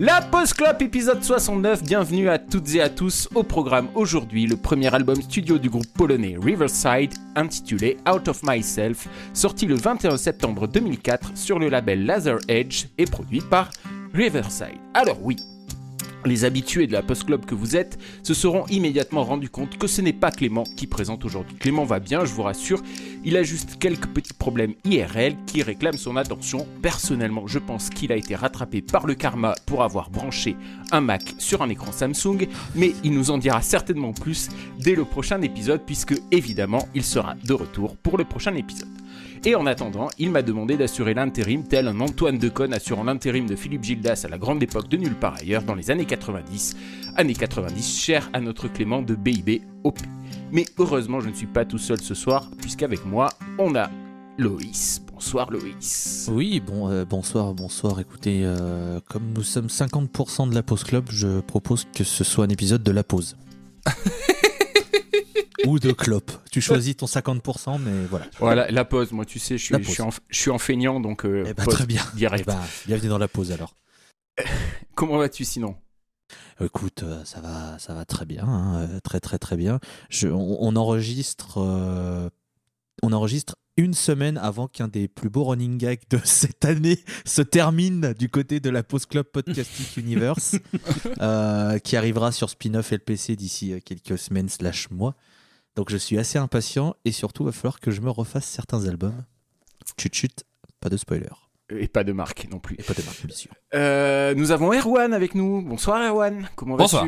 La Post Club épisode 69, bienvenue à toutes et à tous au programme aujourd'hui, le premier album studio du groupe polonais Riverside intitulé Out of Myself, sorti le 21 septembre 2004 sur le label Laser Edge et produit par Riverside. Alors oui, les habitués de la Post Club que vous êtes se seront immédiatement rendus compte que ce n'est pas Clément qui présente aujourd'hui. Clément va bien, je vous rassure, il a juste quelques petits problèmes IRL qui réclament son attention. Personnellement, je pense qu'il a été rattrapé par le karma pour avoir branché un Mac sur un écran Samsung, mais il nous en dira certainement plus dès le prochain épisode puisque évidemment, il sera de retour pour le prochain épisode. Et en attendant, il m'a demandé d'assurer l'intérim tel un Antoine Deconne assurant l'intérim de Philippe Gildas à la grande époque de nulle part ailleurs dans les années 90. Années 90 chères à notre Clément de BIB OP. Mais heureusement, je ne suis pas tout seul ce soir, puisqu'avec moi, on a Loïs. Bonsoir Loïs. Oui, bon, euh, bonsoir, bonsoir. Écoutez, euh, comme nous sommes 50% de la pause club, je propose que ce soit un épisode de la pause. Ou de clope. Tu choisis ton 50%, mais voilà. Voilà, la pause. Moi, tu sais, je suis, je en, je suis en feignant, donc euh, Eh ben, pause très bien. direct. Eh ben, bienvenue dans la pause alors. Comment vas-tu sinon? Écoute, euh, ça va, ça va très bien, hein, euh, très très très bien. Je, on, on enregistre, euh, on enregistre une semaine avant qu'un des plus beaux running gags de cette année se termine du côté de la Pause Club Podcasting Universe, euh, qui arrivera sur Spin-off LPC d'ici quelques semaines slash mois. Donc je suis assez impatient et surtout va falloir que je me refasse certains albums. Chut chut, pas de spoiler. Et pas de marque non plus. Et pas de marque, bien sûr. Euh, nous avons Erwan avec nous. Bonsoir Erwan. Comment vas-tu? Bonsoir.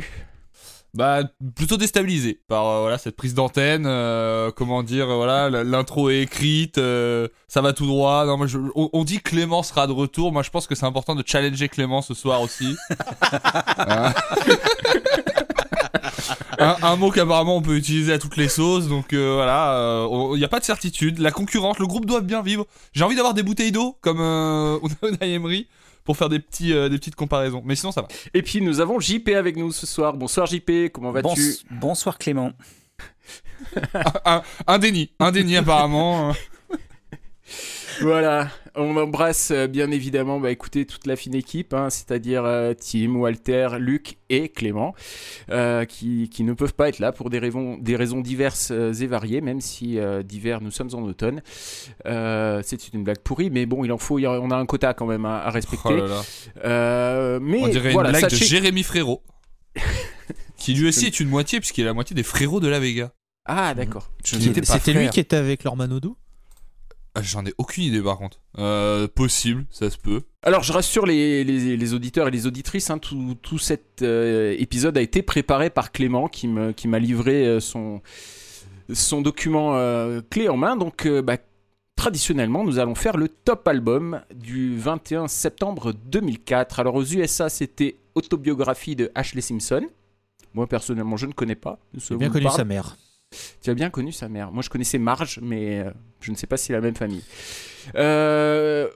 Bah plutôt déstabilisé par euh, voilà cette prise d'antenne. euh, comment dire voilà l'intro est écrite, euh, ça va tout droit. Non moi je- on, on dit que Clément sera de retour. Moi je pense que c'est important de challenger Clément ce soir aussi. Hein? Un, un mot qu'apparemment on peut utiliser à toutes les sauces. Donc euh, voilà, il n'y a pas de certitude. La concurrence, le groupe doit bien vivre. J'ai envie d'avoir des bouteilles d'eau comme euh, Emery pour faire des petits euh, des petites comparaisons. Mais sinon ça va. Et puis nous avons JP avec nous ce soir. Bonsoir JP, comment vas-tu Bons- bonsoir Clément. un, un déni, un déni apparemment. Voilà, on embrasse euh, bien évidemment bah, écoutez, toute la fine équipe, hein, c'est-à-dire euh, Tim, Walter, Luc et Clément, euh, qui, qui ne peuvent pas être là pour des raisons, des raisons diverses et variées, même si euh, d'hiver nous sommes en automne. Euh, c'est une blague pourrie, mais bon, il en faut, il y a- on a un quota quand même à, à respecter. Oh là là. Euh, mais On dirait voilà, une blague sachez- de Jérémy Frérot. qui lui aussi est une moitié, puisqu'il est la moitié des frérots de la Vega. Ah d'accord. C'était lui qui était avec leur Manodou Ah, J'en ai aucune idée par contre. Euh, possible, ça se peut. Alors, je rassure les, les- les auditeurs et les auditrices, hein, tout, tout cet euh, épisode a été préparé par Clément qui me- qui m'a livré euh, son, son document euh, clé en main. Donc, euh, bah, traditionnellement, nous allons faire le top album du 21 septembre 2004. Alors, aux USA, c'était Autobiographie de Ashley Simpson. Moi, personnellement, je ne connais pas. J'ai bien connu parle sa mère. Tu as bien connu sa mère. Moi, je connaissais Marge, mais euh, je ne sais pas si c'est la même famille. Euh,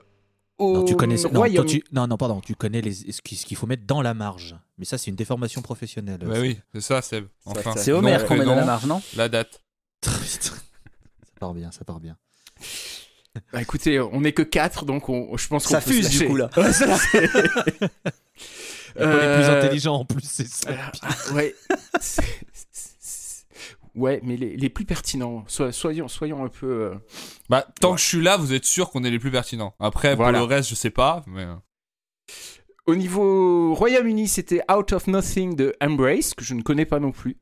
au Non, tu connais non, toi, tu- non, non, pardon, tu connais les... ce qui- ce qu'il faut mettre dans la marge. Mais ça, c'est une déformation professionnelle. Bah oui, c'est ça, Seb. Enfin. C'est Homer qu'on met dans la marge, non La date. ça part bien, ça part bien. Bah, écoutez, on n'est que 4, donc on- je pense qu'on Ça peut se fuse du coup là. Ouais, ça, c'est- pas les plus Euh, intelligents en plus, c'est ça. ah, ouais. Ouais, mais les, les plus pertinents. So- soyons, soyons un peu. euh, Bah, tant Ouais. que je suis là, vous êtes sûr qu'on est les plus pertinents. Après, Voilà. pour le reste, je sais pas. Mais... euh, Au niveau Royaume-Uni, c'était Out of Nothing de Embrace, que je ne connais pas non plus.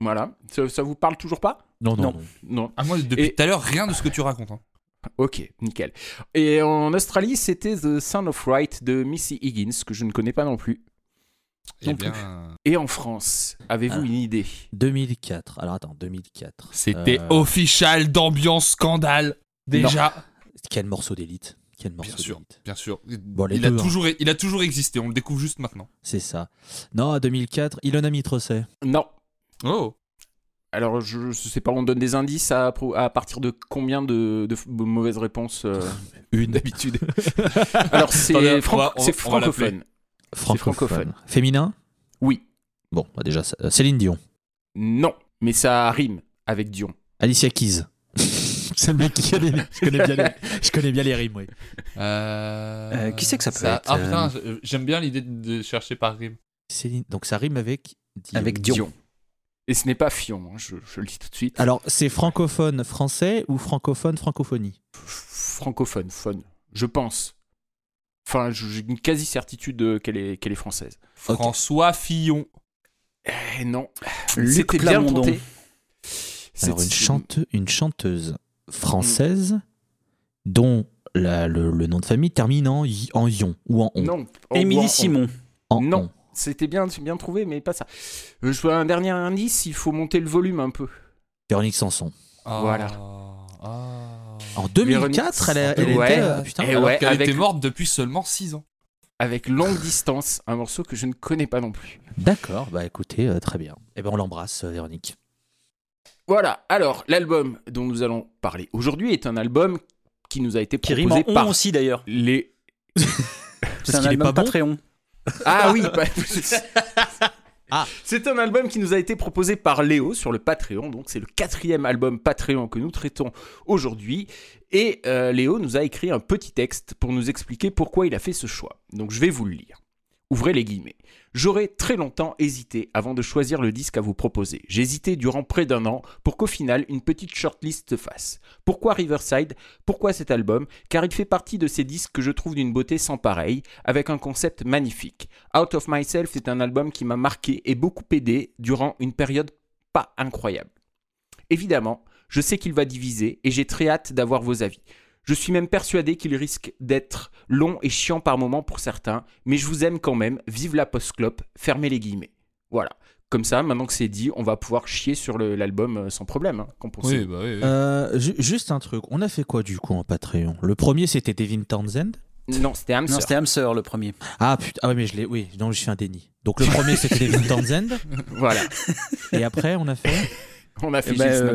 Voilà. Ça, ça vous parle toujours pas? Non, non, Non. non. Non. Ah, moi, depuis Et- tout à l'heure, rien de ce que tu racontes. hein. Ok, nickel. Et en Australie, c'était The Sound of Right de Missy Higgins, que je ne connais pas non plus. Eh bien, Et en France, avez-vous Ah. une idée? 2004. Alors attends, 2004. c'était Euh, official d'ambiance scandale. Déjà. Quel morceau d'élite? Quel morceau Bien sûr, d'élite? bien sûr. les il, a deux, hein. toujours, il a toujours existé, on le découvre juste maintenant. C'est ça. Non, à 2004, Ilona Mitrosset. Non. Oh Alors, je ne sais pas, on donne des indices à, partir de combien de, de f- de mauvaises réponses euh, Une. d'habitude? Alors, c'est francophone. Francophone. francophone. Féminin? Oui. Bon, bah déjà, ça- Céline Dion. Non. Mais ça rime avec Dion. Alicia Keys. C'est le mec qui connaît. Je connais bien les, je connais bien les rimes, oui. Euh, Euh, qui c'est que ça peut être, Ah putain, euh, je- j'aime bien l'idée de chercher par rime. Céline. Donc ça rime avec. Dion. Avec Dion. Et ce n'est pas Fion, hein, je, je le dis tout de suite. Alors c'est francophone français ou francophone francophonie? Francophone, fun, je pense. Enfin, j'ai une quasi-certitude qu'elle est, qu'elle est française. François Fillon. Eh non. Luc C'était bien tenté. Alors une, chante, une chanteuse française dont la- le, le nom de famille termine en, y- en ion ou en on. Non. Oh, Émilie Simon. En Non. on. C'était bien, c'est bien trouvé, mais pas ça. Euh, Je veux un dernier indice, il faut monter le volume un peu. Véronique Sanson. Ah, Voilà. ah. En 2004, elle, elle Ouais. était. euh, putain, Alors ouais, qu'elle avec- était morte depuis seulement 6 ans. Avec longue distance, un morceau que je ne connais pas non plus. D'accord, bah écoutez, euh, très bien. Eh ben on l'embrasse, euh, Véronique. Voilà, alors l'album dont nous allons parler aujourd'hui est un album qui nous a été Qui rime en proposé on par aussi d'ailleurs. les... C'est un album pas bon Patreon. Ah oui bah- Ah. C'est un album qui nous a été proposé par Léo sur le Patreon, donc c'est le quatrième album Patreon que nous traitons aujourd'hui. Et euh, Léo nous a écrit un petit texte pour nous expliquer pourquoi il a fait ce choix. Donc je vais vous le lire. Ouvrez les guillemets. J'aurais très longtemps hésité avant de choisir le disque à vous proposer. J'ai hésité durant près d'un an pour qu'au final une petite shortlist se fasse. Pourquoi Riverside? Pourquoi cet album? Car il fait partie de ces disques que je trouve d'une beauté sans pareil, avec un concept magnifique. Out of Myself est un album qui m'a marqué et beaucoup aidé durant une période pas incroyable. Évidemment, je sais qu'il va diviser et j'ai très hâte d'avoir vos avis. Je suis même persuadé qu'il risque d'être long et chiant par moments pour certains, mais je vous aime quand même, vive la post-clope, fermez les guillemets. Voilà. Comme ça, maintenant que c'est dit, on va pouvoir chier sur l'album euh, sans problème. Hein, qu'en Oui, bah oui. oui. Euh, ju- juste un truc, on a fait quoi du coup en Patreon? Le premier c'était Devin Townsend? Non, c'était Hamster. Non, c'était Hamster le premier. Ah putain, ah ouais, mais je l'ai, oui, donc je fais un déni. Donc le premier c'était Devin Townsend, Voilà. et après on a fait. On a fait Eh ben, juste euh,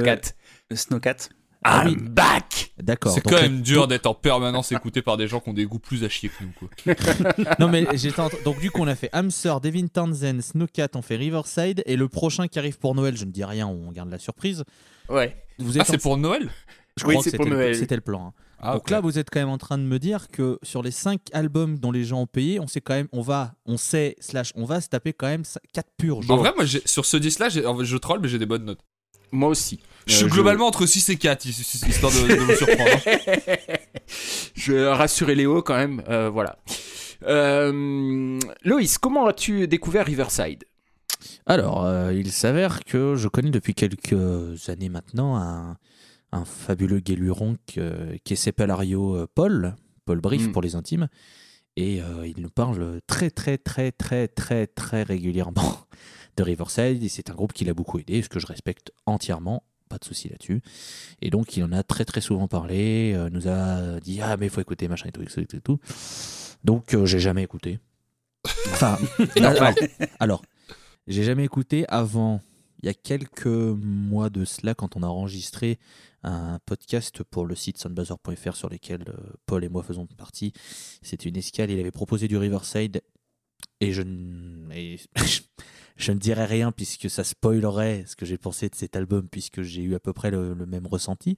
Snowcat. Ah oui. I'm back D'accord. C'est quand même dur d'être en permanence écouté par des gens qui ont des goûts plus à chier que nous. Quoi. Non mais j'étais en- donc du coup on a fait Hamster, Devin Townsend, Snowcat, on fait Riverside et le prochain qui arrive pour Noël, je ne dis rien, on garde la surprise. Ouais. Vous Ah, êtes en- c'est pour Noël? Je Oui, crois que c'est pour c'était le- Noël. C'était le plan. hein. ah, Donc là, vous êtes quand même en train de me dire que sur les 5 albums dont les gens ont payé, on sait quand même, on va, on sait, slash, on va se taper quand même 4 purges. En vrai, moi, j'ai- sur ce disque-là, j'ai- en fait, je troll, mais j'ai des bonnes notes. Moi aussi. Je suis Euh, globalement entre 6 et 4, his- his- histoire de, de vous surprendre. hein. je rassurer Léo quand même. euh, voilà. Euh, Loïs, comment as-tu découvert Riverside? Alors, euh, il s'avère que je connais depuis quelques années maintenant un, un fabuleux guéluron que- qui est Sepalario euh, Paul, Paul Brief Mm. pour les intimes, et euh, il nous parle très très très très très très régulièrement de Riverside, et c'est un groupe qui l'a beaucoup aidé, ce que je respecte entièrement, pas de souci là-dessus. Et donc il en a très très souvent parlé, euh, nous a dit ah mais il faut écouter machin et tout, et tout, et tout. Donc euh, j'ai jamais écouté. Enfin, alors, alors, j'ai jamais écouté avant, il y a quelques mois de cela, quand on a enregistré un podcast pour le site soundbuzzer.fr sur lequel euh, Paul et moi faisons partie. C'était une escale, il avait proposé du Riverside et je, et je ne dirais rien puisque ça spoilerait ce que j'ai pensé de cet album puisque j'ai eu à peu près le, même ressenti.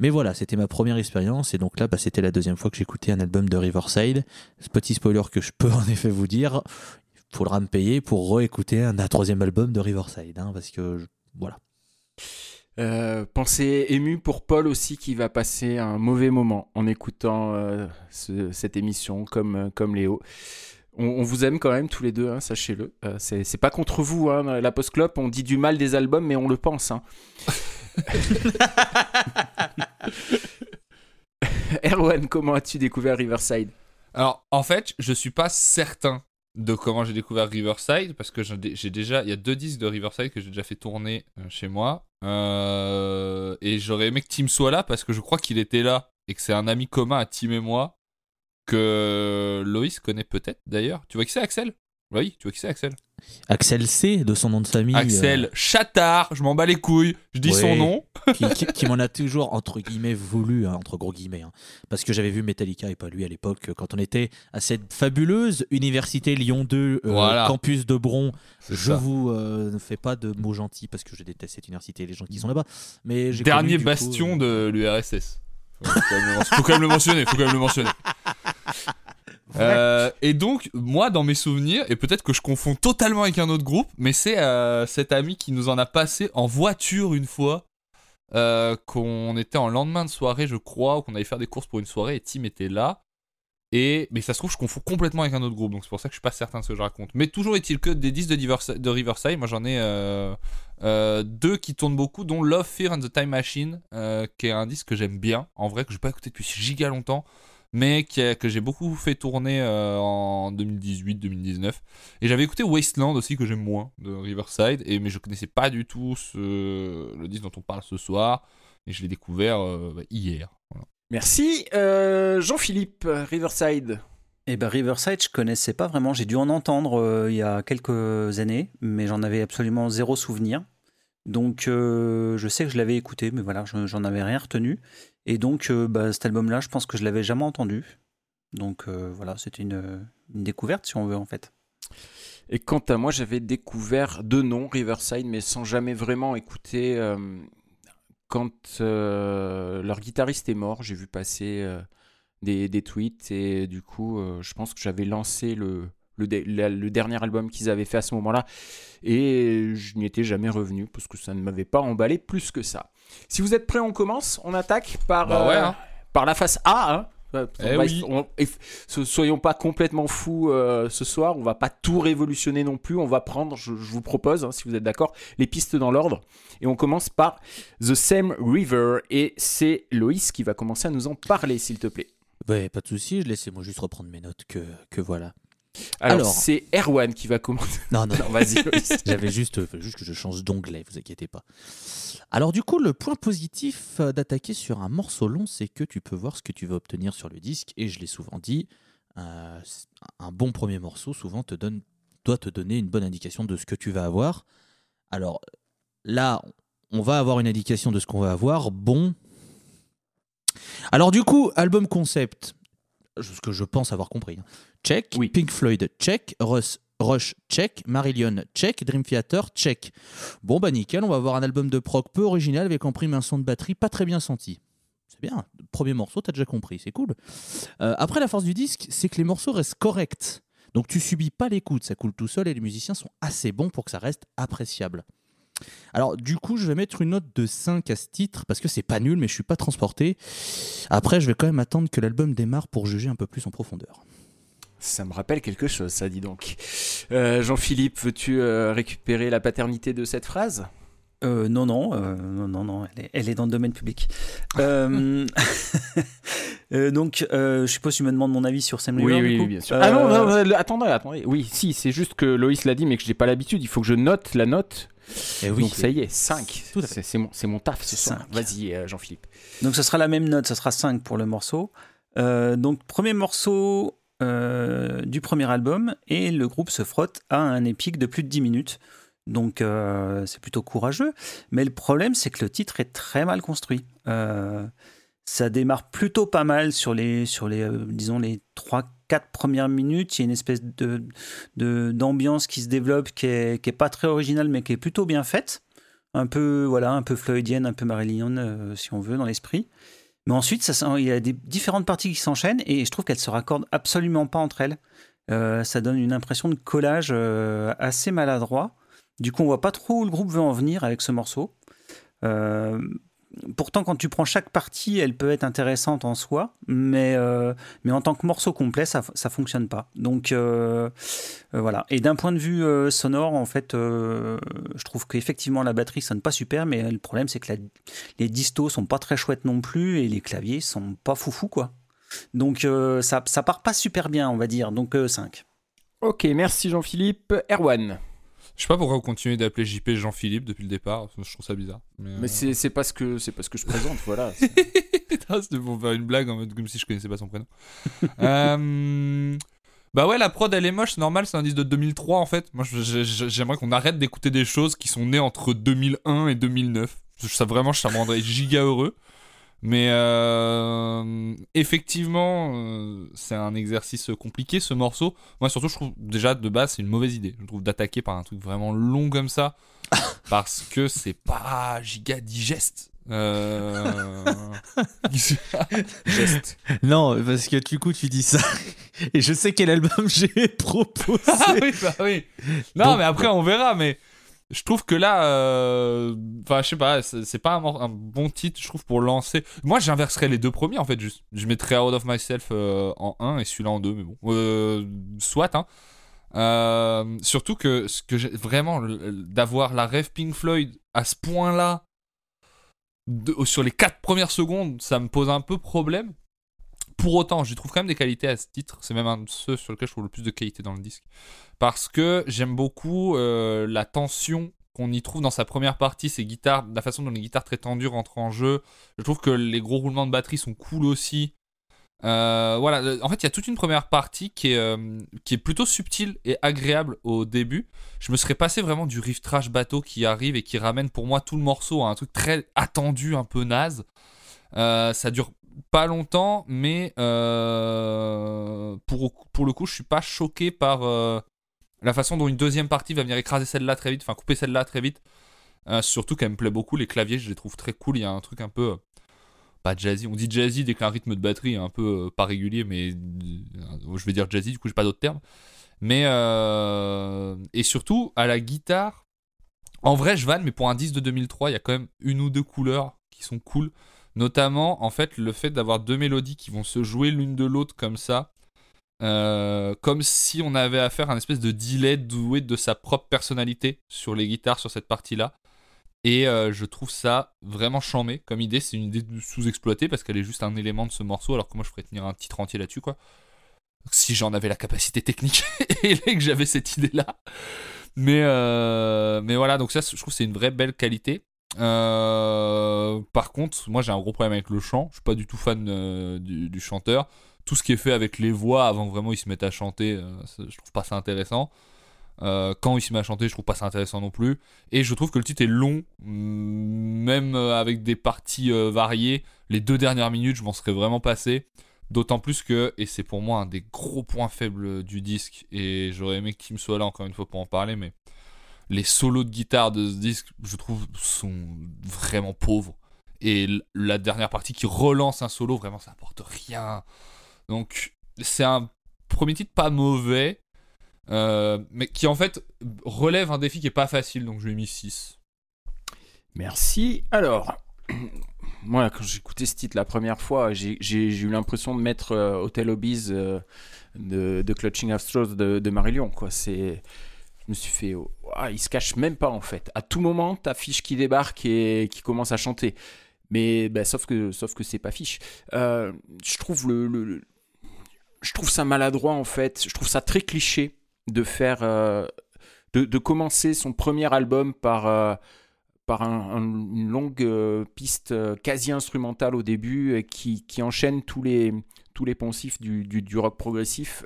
Mais voilà, c'était ma première expérience et donc là, bah, c'était la deuxième fois que j'écoutais un album de Riverside. Ce petit spoiler que je peux en effet vous dire, il faudra me payer pour réécouter un, un troisième album de Riverside, hein, parce que voilà. Euh, pensée émue pour Paul aussi qui va passer un mauvais moment en écoutant euh, ce- cette émission comme, euh, comme Léo. On, on vous aime quand même tous les deux, hein, sachez-le. Euh, c'est pas contre vous, hein, la post-clope, on dit du mal des albums, mais on le pense. hein. Erwan, comment as-tu découvert Riverside? Alors, en fait, je suis pas certain de comment j'ai découvert Riverside parce que j'ai déjà, il y a deux disques de Riverside que j'ai déjà fait tourner euh, chez moi Euh, et j'aurais aimé que Tim soit là parce que je crois qu'il était là et que c'est un ami commun à Tim et moi que Loïs connaît peut-être d'ailleurs. Tu vois qui c'est Axel? Oui, tu vois qui c'est Axel? Axel C, de son nom de famille. Axel Chattard, je m'en bats les couilles, je dis Ouais. son nom. qui, qui- qui m'en a toujours, entre guillemets, voulu, hein, entre gros guillemets. hein. parce que j'avais vu Metallica et pas lui à l'époque, quand on était à cette fabuleuse université Lyon 2, euh, Voilà. campus de Bron. Je ça. vous euh, ne fais pas de mots gentils parce que je déteste cette université et les gens qui sont là-bas. Mais Dernier connu, du coup, bastion euh, de l'URSS. Faut quand même le mentionner. Faut quand même le mentionner. Euh, et donc, moi, dans mes souvenirs, et peut-être que je confonds totalement avec un autre groupe, mais c'est euh, cet ami qui nous en a passé en voiture une fois, euh, qu'on était en lendemain de soirée, je crois, ou qu'on allait faire des courses pour une soirée, et Tim était là. Et, mais ça se trouve, je confonds complètement avec un autre groupe, donc c'est pour ça que je suis pas certain de ce que je raconte. Mais toujours est-il que des disques de, de Riverside, moi j'en ai deux qui tournent beaucoup, dont Love, Fear and the Time Machine, qui est un disque que j'aime bien, en vrai, que j'ai pas écouté depuis giga longtemps, mais qui a- que j'ai beaucoup fait tourner euh, en 2018-2019. Et j'avais écouté Wasteland aussi, que j'aime moins, de Riverside, et, mais je connaissais pas du tout ce, le disque dont on parle ce soir, et je l'ai découvert euh, hier. Voilà. Merci. Euh, Jean-Philippe, Riverside. Et ben Riverside, je connaissais pas vraiment. J'ai dû en entendre euh, il y a quelques années, mais j'en avais absolument zéro souvenir. Donc euh, je sais que je l'avais écouté, mais voilà, je- j'en avais rien retenu. Et donc euh, bah, cet album-là, je pense que je l'avais jamais entendu. Donc euh, voilà, c'était une, découverte si on veut en fait. Et quant à moi, j'avais découvert de nom Riverside, mais sans jamais vraiment écouter. euh, quand leur guitariste est mort, j'ai vu passer des, des tweets et du coup, je pense que j'avais lancé le, le, dé- la- le dernier album qu'ils avaient fait à ce moment-là et je n'y étais jamais revenu parce que ça ne m'avait pas emballé plus que ça. Si vous êtes prêts, on commence. On attaque par, Bah ouais, euh, hein. par la face A. hein. Euh, Eh oui. on- soyons pas complètement fous euh, ce soir. On va pas tout révolutionner non plus. On va prendre, je, je vous propose, hein, si vous êtes d'accord, les pistes dans l'ordre. Et on commence par The Same River. Et c'est Loïs qui va commencer à nous en parler, s'il te plaît. Ouais, pas de souci, laissez-moi juste reprendre mes notes que, que voilà. Alors, Alors. c'est Erwan qui va commencer. Non, non, Non, vas-y. J'avais juste, euh, juste que je change d'onglet, vous inquiétez pas. Alors du coup, le point positif euh, d'attaquer sur un morceau long, c'est que tu peux voir ce que tu vas obtenir sur le disque. Et je l'ai souvent dit, euh, un bon premier morceau souvent te donne, doit te donner une bonne indication de ce que tu vas avoir. Alors là, on va avoir une indication de ce qu'on va avoir. Bon. Alors du coup, album concept, ce que je pense avoir compris. hein. Check, Oui. Pink Floyd, check, Russ, Rush, check, Marillion, check, Dream Theater, check. Bon bah nickel, on va avoir un album de prog peu original avec en prime un son de batterie pas très bien senti. C'est bien, premier morceau, t'as déjà compris, c'est cool. Euh, après, la force du disque, c'est que les morceaux restent corrects. Donc tu subis pas l'écoute, ça coule tout seul et les musiciens sont assez bons pour que ça reste appréciable. Alors du coup, je vais mettre une note de 5 à ce titre parce que c'est pas nul mais je suis pas transporté. Après, je vais quand même attendre que l'album démarre pour juger un peu plus en profondeur. Ça me rappelle quelque chose, ça, dit donc. Euh, Jean-Philippe, veux-tu euh, récupérer la paternité de cette phrase? Euh, non, non, euh, non, non, non, elle est, elle est dans le domaine public. Euh, donc, je suppose que tu me demandes mon avis sur Sam River, du coup bien sûr. Ah non, non, non, le- attendez, attendez. Oui, si, c'est juste que Loïs l'a dit, mais que je n'ai pas l'habitude. Il faut que je note la note. Et oui, Donc ça y est, 5. Tout à fait. C'est mon, mon taf ce soir. Vas-y, Jean-Philippe. Donc, ce sera la même note, ce sera 5 pour le morceau. Donc, premier morceau euh, du premier album, et le groupe se frotte à un épique de plus de 10 minutes. Donc, euh, c'est plutôt courageux. Mais le problème, c'est que le titre est très mal construit. Euh, ça démarre plutôt pas mal sur les, sur les les 3-4 premières minutes. Il y a une espèce de, d'ambiance qui se développe qui est, qui est pas très originale, mais qui est plutôt bien faite. Un peu, voilà, un peu floydienne, un peu si on veut, dans l'esprit. Mais ensuite, il y a des différentes parties qui s'enchaînent et je trouve qu'elles se raccordent absolument pas entre elles. Euh, ça donne une impression de collage euh, assez maladroit. Du coup, on voit pas trop où le groupe veut en venir avec ce morceau. Euh, pourtant, quand tu prends chaque partie, elle peut être intéressante en soi, mais, euh, en tant que morceau complet, ça, ça fonctionne pas. Donc euh, euh, voilà. Et d'un point de vue sonore, en fait, je trouve qu'effectivement la batterie sonne pas super, mais le problème c'est que les distos sont pas très chouettes non plus et les claviers sont pas foufou quoi. Donc ça, ça part pas super bien, on va dire. Donc euh, 5. Ok, merci Jean-Philippe. Erwan. Je sais pas pourquoi vous continuez d'appeler JP Jean-Philippe depuis le départ. Je trouve ça bizarre. Mais, Mais euh, c'est parce que c'est parce que je présente, voilà. C'est- pour faire une blague en mode comme si je connaissais pas son prénom. Euh, Bah ouais, la prod elle est moche, c'est normal, c'est un disque de 2003 en fait. Moi je- je- je- j'aimerais qu'on arrête d'écouter des choses qui sont nées entre 2001 et 2009. ça vraiment, ça me rendrait giga heureux. Mais euh, effectivement, euh, c'est un exercice compliqué ce morceau. Moi, surtout, je trouve déjà de base, c'est une mauvaise idée. Je trouve d'attaquer par un truc vraiment long comme ça, parce que c'est pas giga digeste. Euh... Geste. Non, parce que du coup, tu dis ça. Et je sais quel album j'ai proposé. ah oui, bah oui. Non, Donc- mais après, on verra. Mais je trouve que là, euh, enfin, je sais pas, c'est pas un, bon titre, je trouve, pour lancer. Moi, j'inverserais les deux premiers, en fait, juste. Je mettrais Out of Myself euh, en 1 et celui-là en 2, mais bon. Euh, soit, hein. Surtout que ce vraiment d'avoir la rêve Pink Floyd à ce point-là sur les 4 premières secondes, ça me pose un peu problème. Pour autant, je trouve quand même des qualités à ce titre. C'est même un de ceux sur lesquels je trouve le plus de qualité dans le disque. Parce que j'aime beaucoup euh, la tension qu'on y trouve dans sa première partie, ses guitares, la façon dont les guitares très tendues rentrent en jeu. Je trouve que les gros roulements de batterie sont cool aussi. Euh, voilà, euh, en fait, il y a toute une première partie qui est, qui est plutôt subtile et agréable au début. Je me serais passé vraiment du riff trash bateau qui arrive et qui ramène pour moi tout le morceau à un truc très attendu, un peu naze. Ça dure pas longtemps, mais euh, pour, pour le coup, je suis pas choqué par euh, la façon dont une deuxième partie va venir écraser celle-là très vite, enfin couper celle-là très vite. Euh, surtout qu'elle me plaît beaucoup, les claviers, je les trouve très cool. Il y a un truc un peu. pas jazzy, on dit jazzy dès qu'un rythme de batterie est un peu pas régulier, mais je vais dire jazzy, du coup j'ai pas d'autre terme. Mais et surtout à la guitare, en vrai je vanne, mais pour un disque de 2003, il y a quand même une ou deux couleurs qui sont cool. Notamment, en fait, le fait d'avoir deux mélodies qui vont se jouer l'une de l'autre comme ça, euh, comme si on avait affaire à un espèce de delay doué de sa propre personnalité sur les guitares sur cette partie-là. Et euh, je trouve ça vraiment chambé comme idée. C'est une idée sous-exploitée parce qu'elle est juste un élément de ce morceau, alors que moi je pourrais tenir un titre entier là-dessus, quoi. Si j'en avais la capacité technique et que j'avais cette idée-là. Mais, euh, mais voilà, donc ça, je trouve c'est une vraie belle qualité. Euh, par contre, moi j'ai un gros problème avec le chant. Je suis pas du tout fan euh, du, chanteur. Tout ce qui est fait avec les voix avant que vraiment ils se mettent à chanter, euh, je trouve pas ça intéressant. Quand il se met à chanter, je trouve pas ça intéressant non plus. Et je trouve que le titre est long, mm, même avec des parties variées. Les deux dernières minutes, je m'en serais vraiment passé. D'autant plus que, et c'est pour moi un des gros points faibles du disque, et j'aurais aimé que Tim soit là encore une fois pour en parler, mais les solos de guitare de ce disque, je trouve, sont vraiment pauvres. Et la dernière partie qui relance un solo, vraiment, ça apporte rien. Donc, c'est un premier titre pas mauvais, euh, mais qui en fait relève un défi qui est pas facile, donc je lui ai mis 6. Merci. Alors, moi, quand j'ai écouté ce titre la première fois, j'ai eu l'impression de mettre euh, Hotel Hobbies euh, de, Clutching at Straws de, de Marillion. C'est, je me suis fait, oh, il se cache même pas en fait. À tout moment, t'as Fiche qui débarque et qui commence à chanter. Mais bah, sauf que, sauf que c'est pas Fiche. Euh, je trouve ça maladroit en fait. Je trouve ça très cliché de faire, euh, de, commencer son premier album par euh, par un- un- une longue piste quasi instrumentale au début qui, enchaîne tous les, tous les poncifs du rock progressif.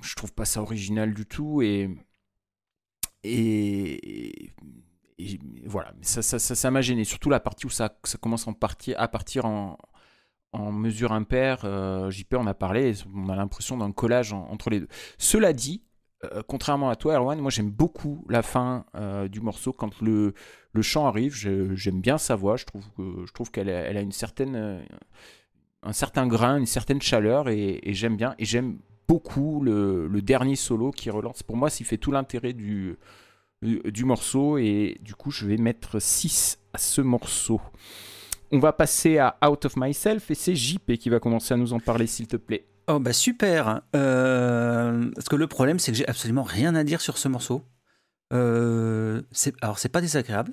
Je, trouve pas ça original du tout et, et, voilà, ça ça, ça, ça m'a gêné. Surtout la partie où ça, ça commence en partie, à partir en, en mesure impaire. Euh, JP en a parlé, on a l'impression d'un collage en- entre les deux. Cela dit, euh, contrairement à toi, Erwan, moi j'aime beaucoup la fin euh, du morceau quand le, le chant arrive. J'aime bien sa voix. Je trouve, trouve qu'elle elle a une certaine, un certain grain, une certaine chaleur et, et j'aime bien. Et j'aime beaucoup le, dernier solo qui relance. Pour moi, s'il fait tout l'intérêt du, du, morceau et du coup, je vais mettre 6 à ce morceau. On va passer à Out of Myself et c'est JP qui va commencer à nous en parler, s'il te plaît. Oh bah super Euh, Parce que le problème c'est que j'ai absolument rien à dire sur ce morceau. Euh, alors c'est pas désagréable,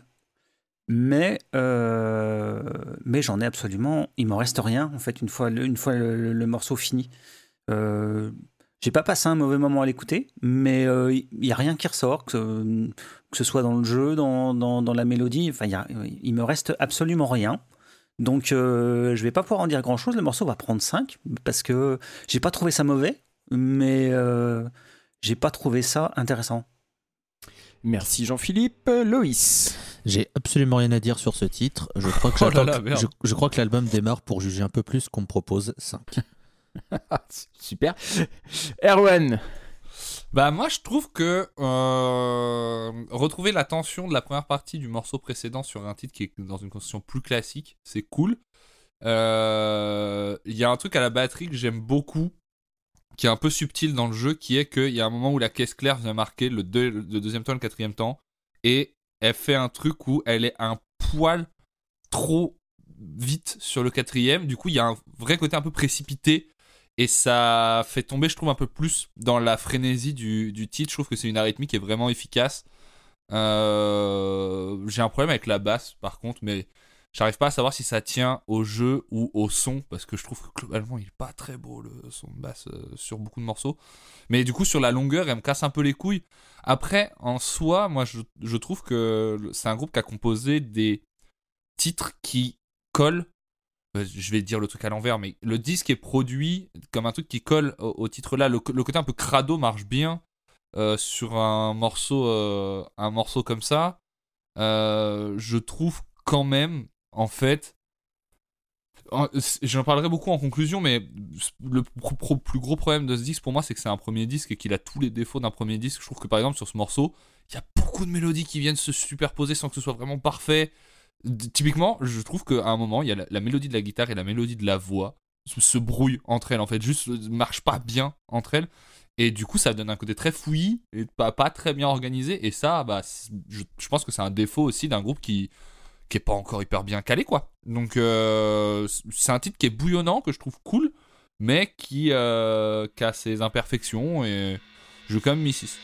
mais, euh, mais j'en ai absolument... Il m'en reste rien en fait une fois une fois le morceau fini. Euh, j'ai pas passé un mauvais moment à l'écouter, mais euh, il y a rien qui ressort, que, ce- que ce soit dans le jeu, dans, dans, dans la mélodie, enfin il y a- il me reste absolument rien. Donc euh, je vais pas pouvoir en dire grand chose. Le morceau va prendre 5 parce que j'ai pas trouvé ça mauvais, mais euh, j'ai pas trouvé ça intéressant. Merci Jean-Philippe. Loïs. J'ai absolument rien à dire sur ce titre. Je crois que, Oh là j'attends là, que- merde. je, je crois que l'album démarre pour juger un peu plus qu'on me propose 5. Super. Erwan, Bah moi je trouve que euh, retrouver la tension de la première partie du morceau précédent sur un titre qui est dans une construction plus classique, c'est cool. Euh, Il y a un truc à la batterie que j'aime beaucoup, qui est un peu subtil dans le jeu, qui est qu'il y a un moment où la caisse claire vient marquer le, le deuxième temps le quatrième temps, et elle fait un truc où elle est un poil trop vite sur le quatrième. Du coup, il y a un vrai côté un peu précipité et ça fait tomber, je trouve, un peu plus dans la frénésie du, du titre. Je trouve que c'est une arythmie qui est vraiment efficace. Euh, J'ai un problème avec la basse, par contre, mais j'arrive pas à savoir si ça tient au jeu ou au son, parce que je trouve que globalement, il est pas très beau le son de basse euh, sur beaucoup de morceaux. Mais du coup, sur la longueur, elle me casse un peu les couilles. Après, en soi, moi, je, je trouve que c'est un groupe qui a composé des titres qui collent je vais dire le truc à l'envers, mais le disque est produit comme un truc qui colle au, titre là. Le, côté un peu crado marche bien euh, sur un morceau, euh, un morceau comme ça. Euh, je trouve quand même, en fait, en- j'en parlerai beaucoup en conclusion, mais le plus gros problème de ce disque pour moi, c'est que c'est un premier disque et qu'il a tous les défauts d'un premier disque. Je trouve que par exemple sur ce morceau, il y a beaucoup de mélodies qui viennent se superposer sans que ce soit vraiment parfait. Typiquement, je trouve qu'à un moment, il y a la, mélodie de la guitare et la mélodie de la voix se, brouillent entre elles, en fait, juste euh, marchent pas bien entre elles. Et du coup, ça donne un côté très fouillis et pas, très bien organisé. Et ça, bah, je, pense que c'est un défaut aussi d'un groupe qui, qui est pas encore hyper bien calé, quoi. Donc, euh, c'est un titre qui est bouillonnant, que je trouve cool, mais qui, euh, a ses imperfections. Et je vais quand même mis 6.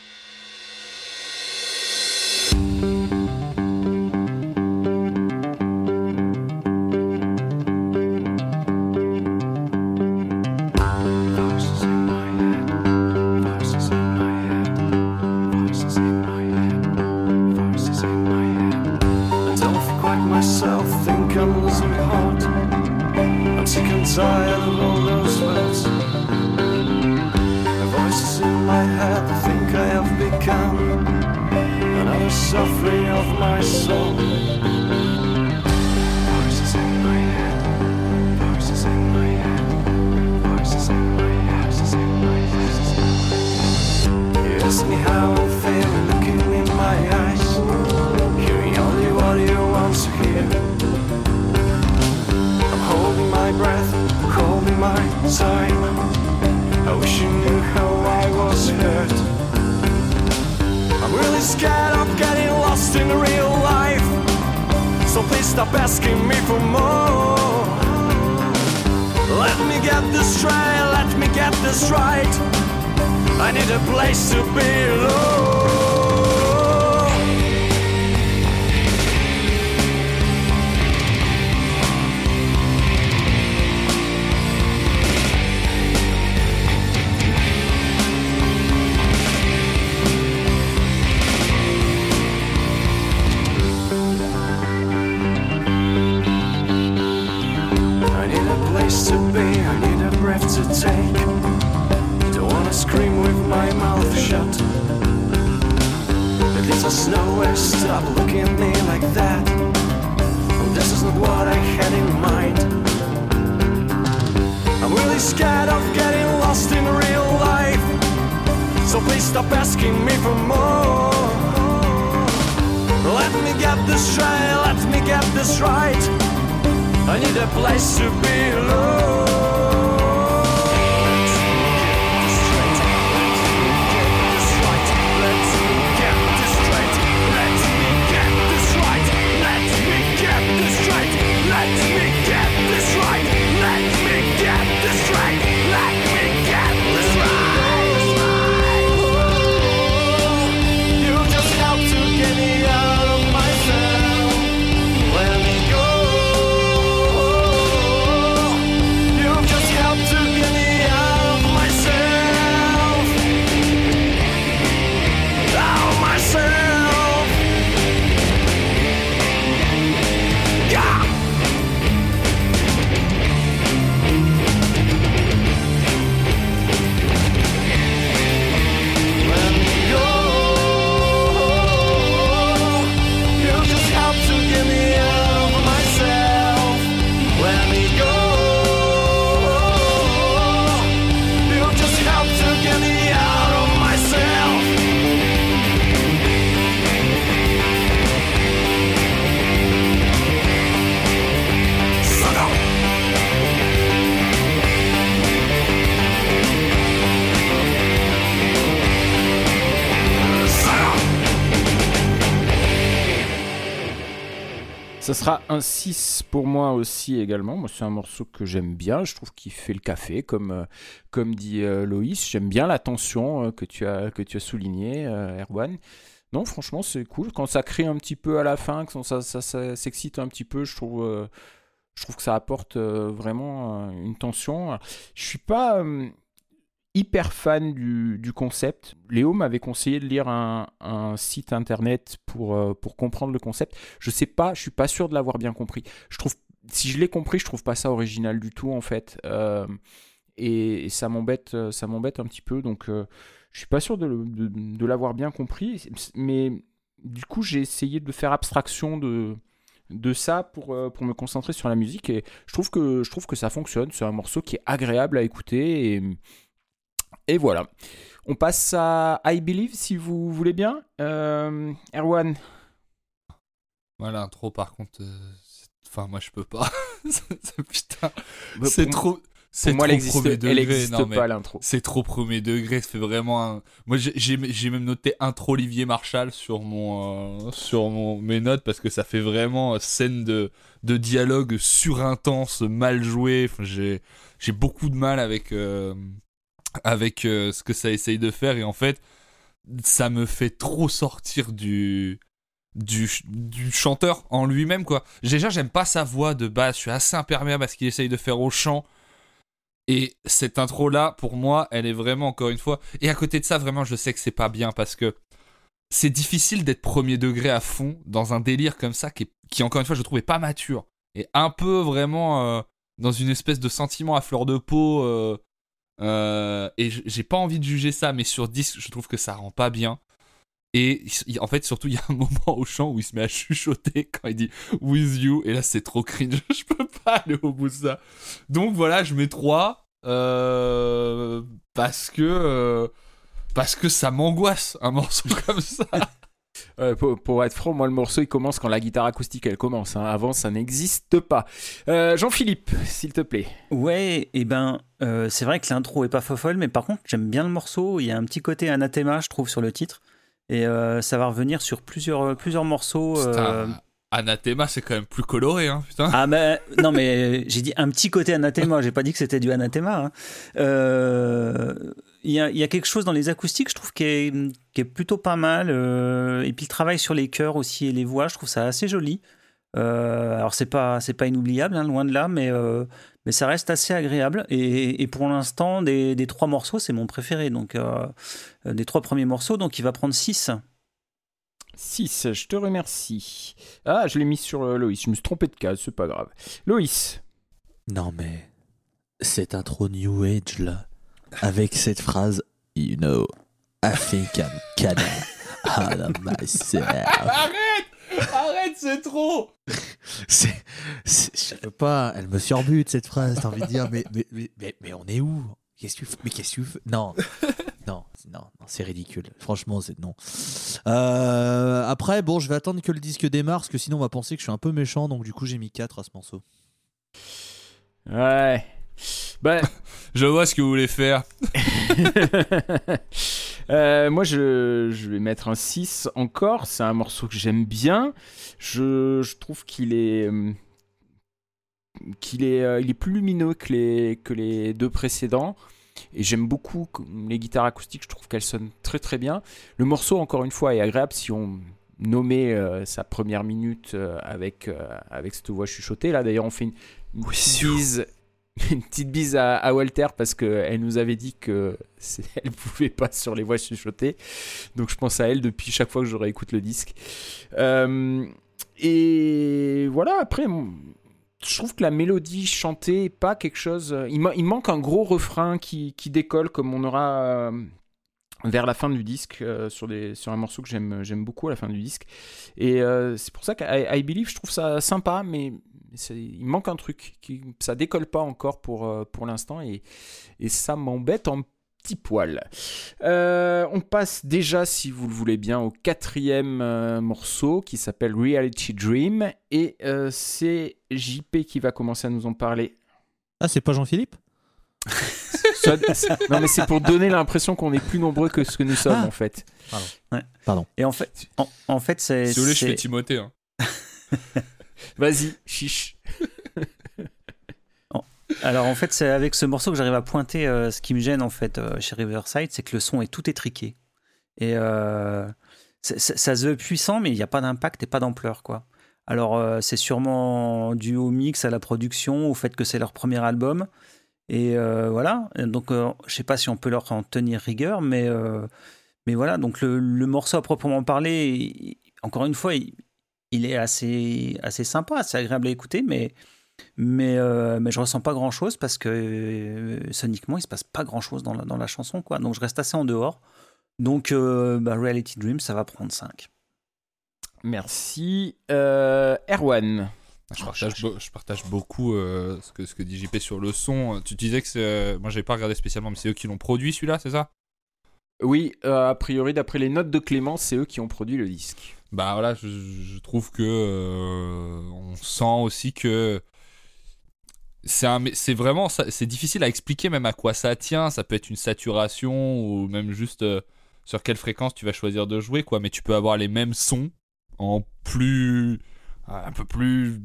Un 6 pour moi aussi également. Moi, c'est un morceau que j'aime bien. Je trouve qu'il fait le café, comme, euh, comme dit euh, Loïs. J'aime bien la tension euh, que, tu as, que tu as souligné, euh, Erwan. Non, franchement, c'est cool. Quand ça crie un petit peu à la fin, quand ça, ça, ça s'excite un petit peu, je trouve, je trouve que ça apporte vraiment une tension. Je suis pas hyper fan du, concept. Léo m'avait conseillé de lire un, site internet pour, euh, pour comprendre le concept. Je sais pas, je suis pas sûr de l'avoir bien compris. Je trouve, si je l'ai compris, je trouve pas ça original du tout en fait. Euh, et, ça m'embête, euh, ça m'embête un petit peu. Donc, euh, je suis pas sûr de, l'avoir bien compris. Mais du coup, j'ai essayé de faire abstraction de de ça pour, pour me concentrer sur la musique et je trouve que, je trouve que ça fonctionne. C'est un morceau qui est agréable à écouter et voilà. On passe à I Believe si vous voulez bien. Euh, Erwan, Voilà, l'intro, par contre. euh, c'est- Enfin, moi, je peux pas. Putain. Bah, C'est pour- trop. C'est moi, trop existe, premier elle degré. existe Non, mais pas l'intro. C'est trop premier degré. Fait vraiment un. Moi, j'ai- même noté intro Olivier Marshall sur mon euh, sur mon mes notes parce que ça fait vraiment scène de de dialogue surintense, mal joué. Enfin, j'ai j'ai beaucoup de mal avec euh, avec euh, ce que ça essaye de faire et en fait, ça me fait trop sortir du du, du chanteur en lui-même quoi. Déjà j'aime pas sa voix de base, je suis assez imperméable à ce qu'il essaye de faire au chant. Et cette intro là pour moi, elle est vraiment encore une fois et à côté de ça vraiment je sais que c'est pas bien parce que c'est difficile d'être premier degré à fond dans un délire comme ça qui, qui encore une fois je trouvais pas mature et un peu vraiment euh, dans une espèce de sentiment à fleur de peau euh, euh, et j'ai pas envie de juger ça mais sur 10 je trouve que ça rend pas bien et en fait, surtout, il y a un moment au chant où il se met à chuchoter quand il dit With you. Et là, c'est trop cringe. Je peux pas aller au bout de ça. Donc voilà, je mets 3. euh, parce que. euh, parce que ça m'angoisse, un morceau comme ça. Euh, pour, pour être franc, moi le morceau il commence quand la guitare acoustique elle commence. hein. Avant ça n'existe pas. Euh, Jean-Philippe, s'il te plaît. Ouais, et ben, euh, c'est vrai que l'intro est pas fofolle, mais par contre, j'aime bien le morceau. Il y a un petit côté anathema, je trouve, sur le titre. Et euh, ça va revenir sur plusieurs, plusieurs morceaux. euh, Anathema, c'est quand même plus coloré, hein, putain. Ah ben non mais j'ai dit un petit côté anathema, j'ai pas dit que c'était du anathema. hein. Euh, Il y, a, il y a quelque chose dans les acoustiques, je trouve, qui est, qui est plutôt pas mal. euh, et puis le travail sur les chœurs aussi et les voix, je trouve ça assez joli. Euh, alors c'est pas c'est pas inoubliable, hein, loin de là, mais euh, mais ça reste assez agréable. Et, et pour l'instant, des, des trois morceaux, c'est mon préféré. Donc euh, des trois premiers morceaux, donc il va prendre 6 6, je te remercie. Ah, je l'ai mis sur euh, Loïs. Je me suis trompé de case, c'est pas grave. Loïs. Non mais cette intro New Age là, avec cette phrase, you know, I think I'm kinda out of myself. Arrête Arrête, c'est trop C'est, je peux pas, elle me surbute cette phrase. T'as envie de dire, mais, mais, mais, mais, mais on est où? Qu'est-ce que tu fais? Mais qu'est-ce que tu fais? Non, non, non, non, c'est ridicule. Franchement, c'est non. Euh, après, bon, je vais attendre que le disque démarre, parce que sinon on va penser que je suis un peu méchant. Donc du coup, j'ai mis 4 à ce morceau. Ouais. Bah, Je vois ce que vous voulez faire. Euh, moi, je, je vais mettre un 6 encore. C'est un morceau que j'aime bien. Je, je trouve qu'il est. euh, qu'il est, euh, il est plus lumineux que les, que les deux précédents. Et j'aime beaucoup les guitares acoustiques, je trouve qu'elles sonnent très très bien. Le morceau, encore une fois, est agréable si on nommait euh, sa première minute euh, avec, avec cette voix chuchotée. Là, d'ailleurs, on fait une, une une petite bise à, Walter parce qu'elle nous avait dit que elle pouvait pas sur les voix chuchotées. Donc je pense à elle depuis chaque fois que je réécoute le disque. Euh, et voilà, après, je trouve que la mélodie chantée est pas quelque chose. euh, Il, ma- il manque un gros refrain qui, décolle comme on aura euh, vers la fin du disque sur, des, sur un morceau que j'aime beaucoup à la fin du disque. Et c'est pour ça qu'I I Believe, je trouve ça sympa, mais il manque un truc. Qui, ça décolle pas encore pour, euh, pour l'instant et, et ça m'embête un petit poil. Euh, on passe déjà, si vous le voulez bien, au quatrième euh, morceau qui s'appelle Reality Dream. Et euh, c'est JP qui va commencer à nous en parler. Ah, c'est pas Jean-Philippe? Non, mais c'est pour donner l'impression qu'on est plus nombreux que ce que nous sommes Ah. en fait. Et en fait, en, en fait c'est. Si vous voulez, je fais Timothée. hein. Vas-y, chiche. Alors en fait, c'est avec ce morceau que j'arrive à pointer euh, ce qui me gêne en fait euh, chez Riverside, c'est que le son est tout étriqué. Et euh, ça se veut puissant, mais il n'y a pas d'impact et pas d'ampleur quoi. Alors c'est sûrement dû au mix, à la production, au fait que c'est leur premier album. Et voilà. Donc euh, je sais pas si on peut leur en tenir rigueur, mais mais voilà. Donc le, morceau à proprement parler, encore une fois, il, il est assez assez sympa, assez agréable à écouter, mais mais, euh, mais je ressens pas grand chose parce que euh, soniquement il se passe pas grand chose dans la, dans la chanson quoi donc je reste assez en dehors donc euh, bah, Reality Dream ça va prendre 5 Merci. Euh, Erwan. Je partage, be- je partage beaucoup euh, ce, que, ce que dit JP sur le son. Tu disais que c'est. euh, moi, j'avais pas regardé spécialement, mais c'est eux qui l'ont produit celui-là, c'est ça? Oui, euh, a priori, d'après les notes de Clément, c'est eux qui ont produit le disque. Bah voilà, je, trouve que. euh, on sent aussi que. C'est vraiment. C'est difficile à expliquer même à quoi ça tient. Ça peut être une saturation ou même juste euh, sur quelle fréquence tu vas choisir de jouer, quoi. Mais tu peux avoir les mêmes sons en plus. un peu plus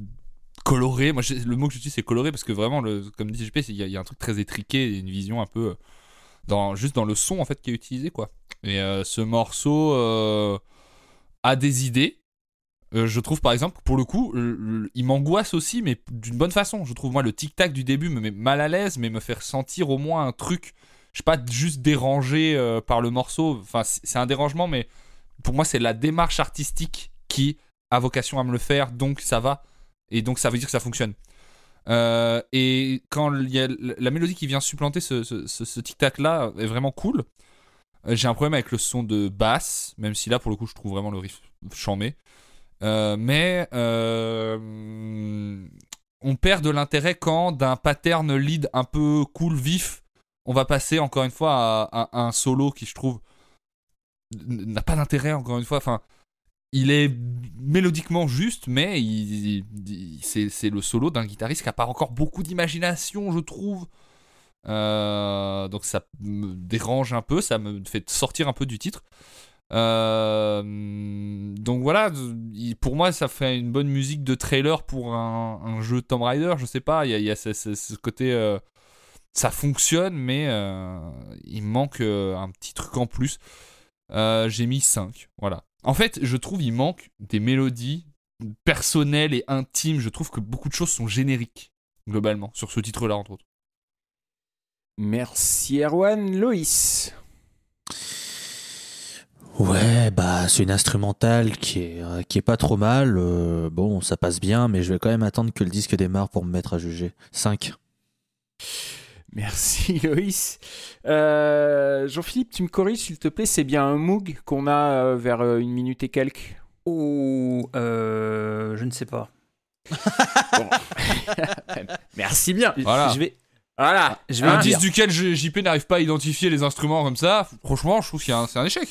coloré. Moi, le mot que j'utilise, c'est coloré parce que vraiment, le, comme dit JP, il y, a- un truc très étriqué, une vision un peu. euh, Dans, juste dans le son en fait qui est utilisé quoi. Et euh, ce morceau euh, a des idées. Euh, je trouve par exemple, pour le coup, il m'angoisse aussi, mais d'une bonne façon. Je trouve moi le tic-tac du début me met mal à l'aise, mais me fait ressentir au moins un truc. Je sais pas, juste dérangé euh, par le morceau. Enfin, c'est un dérangement, mais pour moi, c'est la démarche artistique qui a vocation à me le faire, donc ça va. Et donc ça veut dire que ça fonctionne. Euh, et quand il y a la mélodie qui vient supplanter ce- ce tic-tac là est vraiment cool. Euh, J'ai un problème avec le son de basse, même si là pour le coup je trouve vraiment le riff chambé. Euh, mais euh, on perd de l'intérêt quand d'un pattern lead un peu cool, vif, on va passer encore une fois à, un solo qui je trouve n'a pas d'intérêt encore une fois. Enfin, il est mélodiquement juste, mais c'est, le solo d'un guitariste qui a pas encore beaucoup d'imagination, je trouve. Euh, donc ça me dérange un peu, ça me fait sortir un peu du titre. Euh, donc voilà, il- pour moi ça fait une bonne musique de trailer pour un, jeu Tomb Raider, je sais pas, il y a, ce, côté... euh, ça fonctionne, mais il manque un petit truc en plus. J'ai mis 5, voilà. En fait, je trouve il manque des mélodies personnelles et intimes. Je trouve que beaucoup de choses sont génériques, globalement, sur ce titre-là, entre autres. Merci Erwan. Loïs. Ouais, bah c'est une instrumentale qui est, euh, qui est pas trop mal. euh, bon, ça passe bien, mais je vais quand même attendre que le disque démarre pour me mettre à juger. 5. Merci Loïs. Euh, Jean-Philippe, tu me corriges s'il te plaît, c'est bien un Moog qu'on a euh, vers euh, une minute et quelques. ou euh, je ne sais pas Merci bien. Voilà. je vais Voilà. je vais disque dire. duquel je- JP n'arrive pas à identifier les instruments comme ça, franchement, je trouve que c'est un, échec.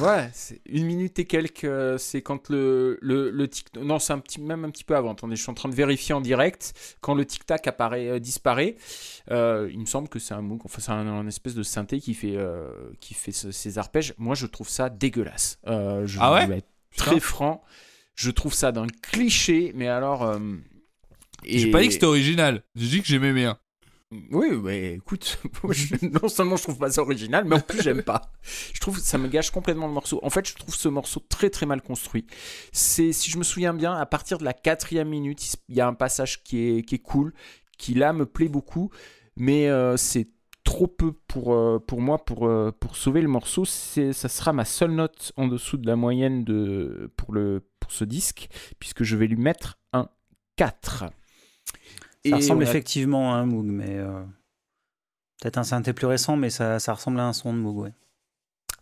Ouais, c'est une minute et quelques, euh, c'est quand le, le, le tic... Non, c'est un petit, même un petit peu avant. Attendez, je suis en train de vérifier en direct. Quand le tic-tac apparaît, euh, disparaît, euh, il me semble que c'est un Moog, enfin c'est un, un espèce de synthé qui fait, euh, qui fait ce- ces arpèges. Moi, je trouve ça dégueulasse. Euh, je Ah ouais vais être très franc. Je trouve ça d'un cliché, mais alors... euh, J'ai et- pas dit que c'était original, j'ai dit que j'aimais bien. Oui, mais écoute, non seulement je trouve pas ça original, mais en plus j'aime pas. Je trouve que ça me gâche complètement le morceau. En fait, je trouve ce morceau très très mal construit. C'est, si je me souviens bien, à partir de la quatrième minute, il y a un passage qui est, qui est cool, qui là me plaît beaucoup, mais euh, c'est trop peu pour, euh, pour moi pour, euh, pour sauver le morceau. C'est, ça sera ma seule note en dessous de la moyenne de, pour, le, pour ce disque, puisque je vais lui mettre un 4. Ça ressemble a- effectivement à un Moog mais euh, peut-être un synthé plus récent mais ça, ça ressemble à un son de Moog ouais.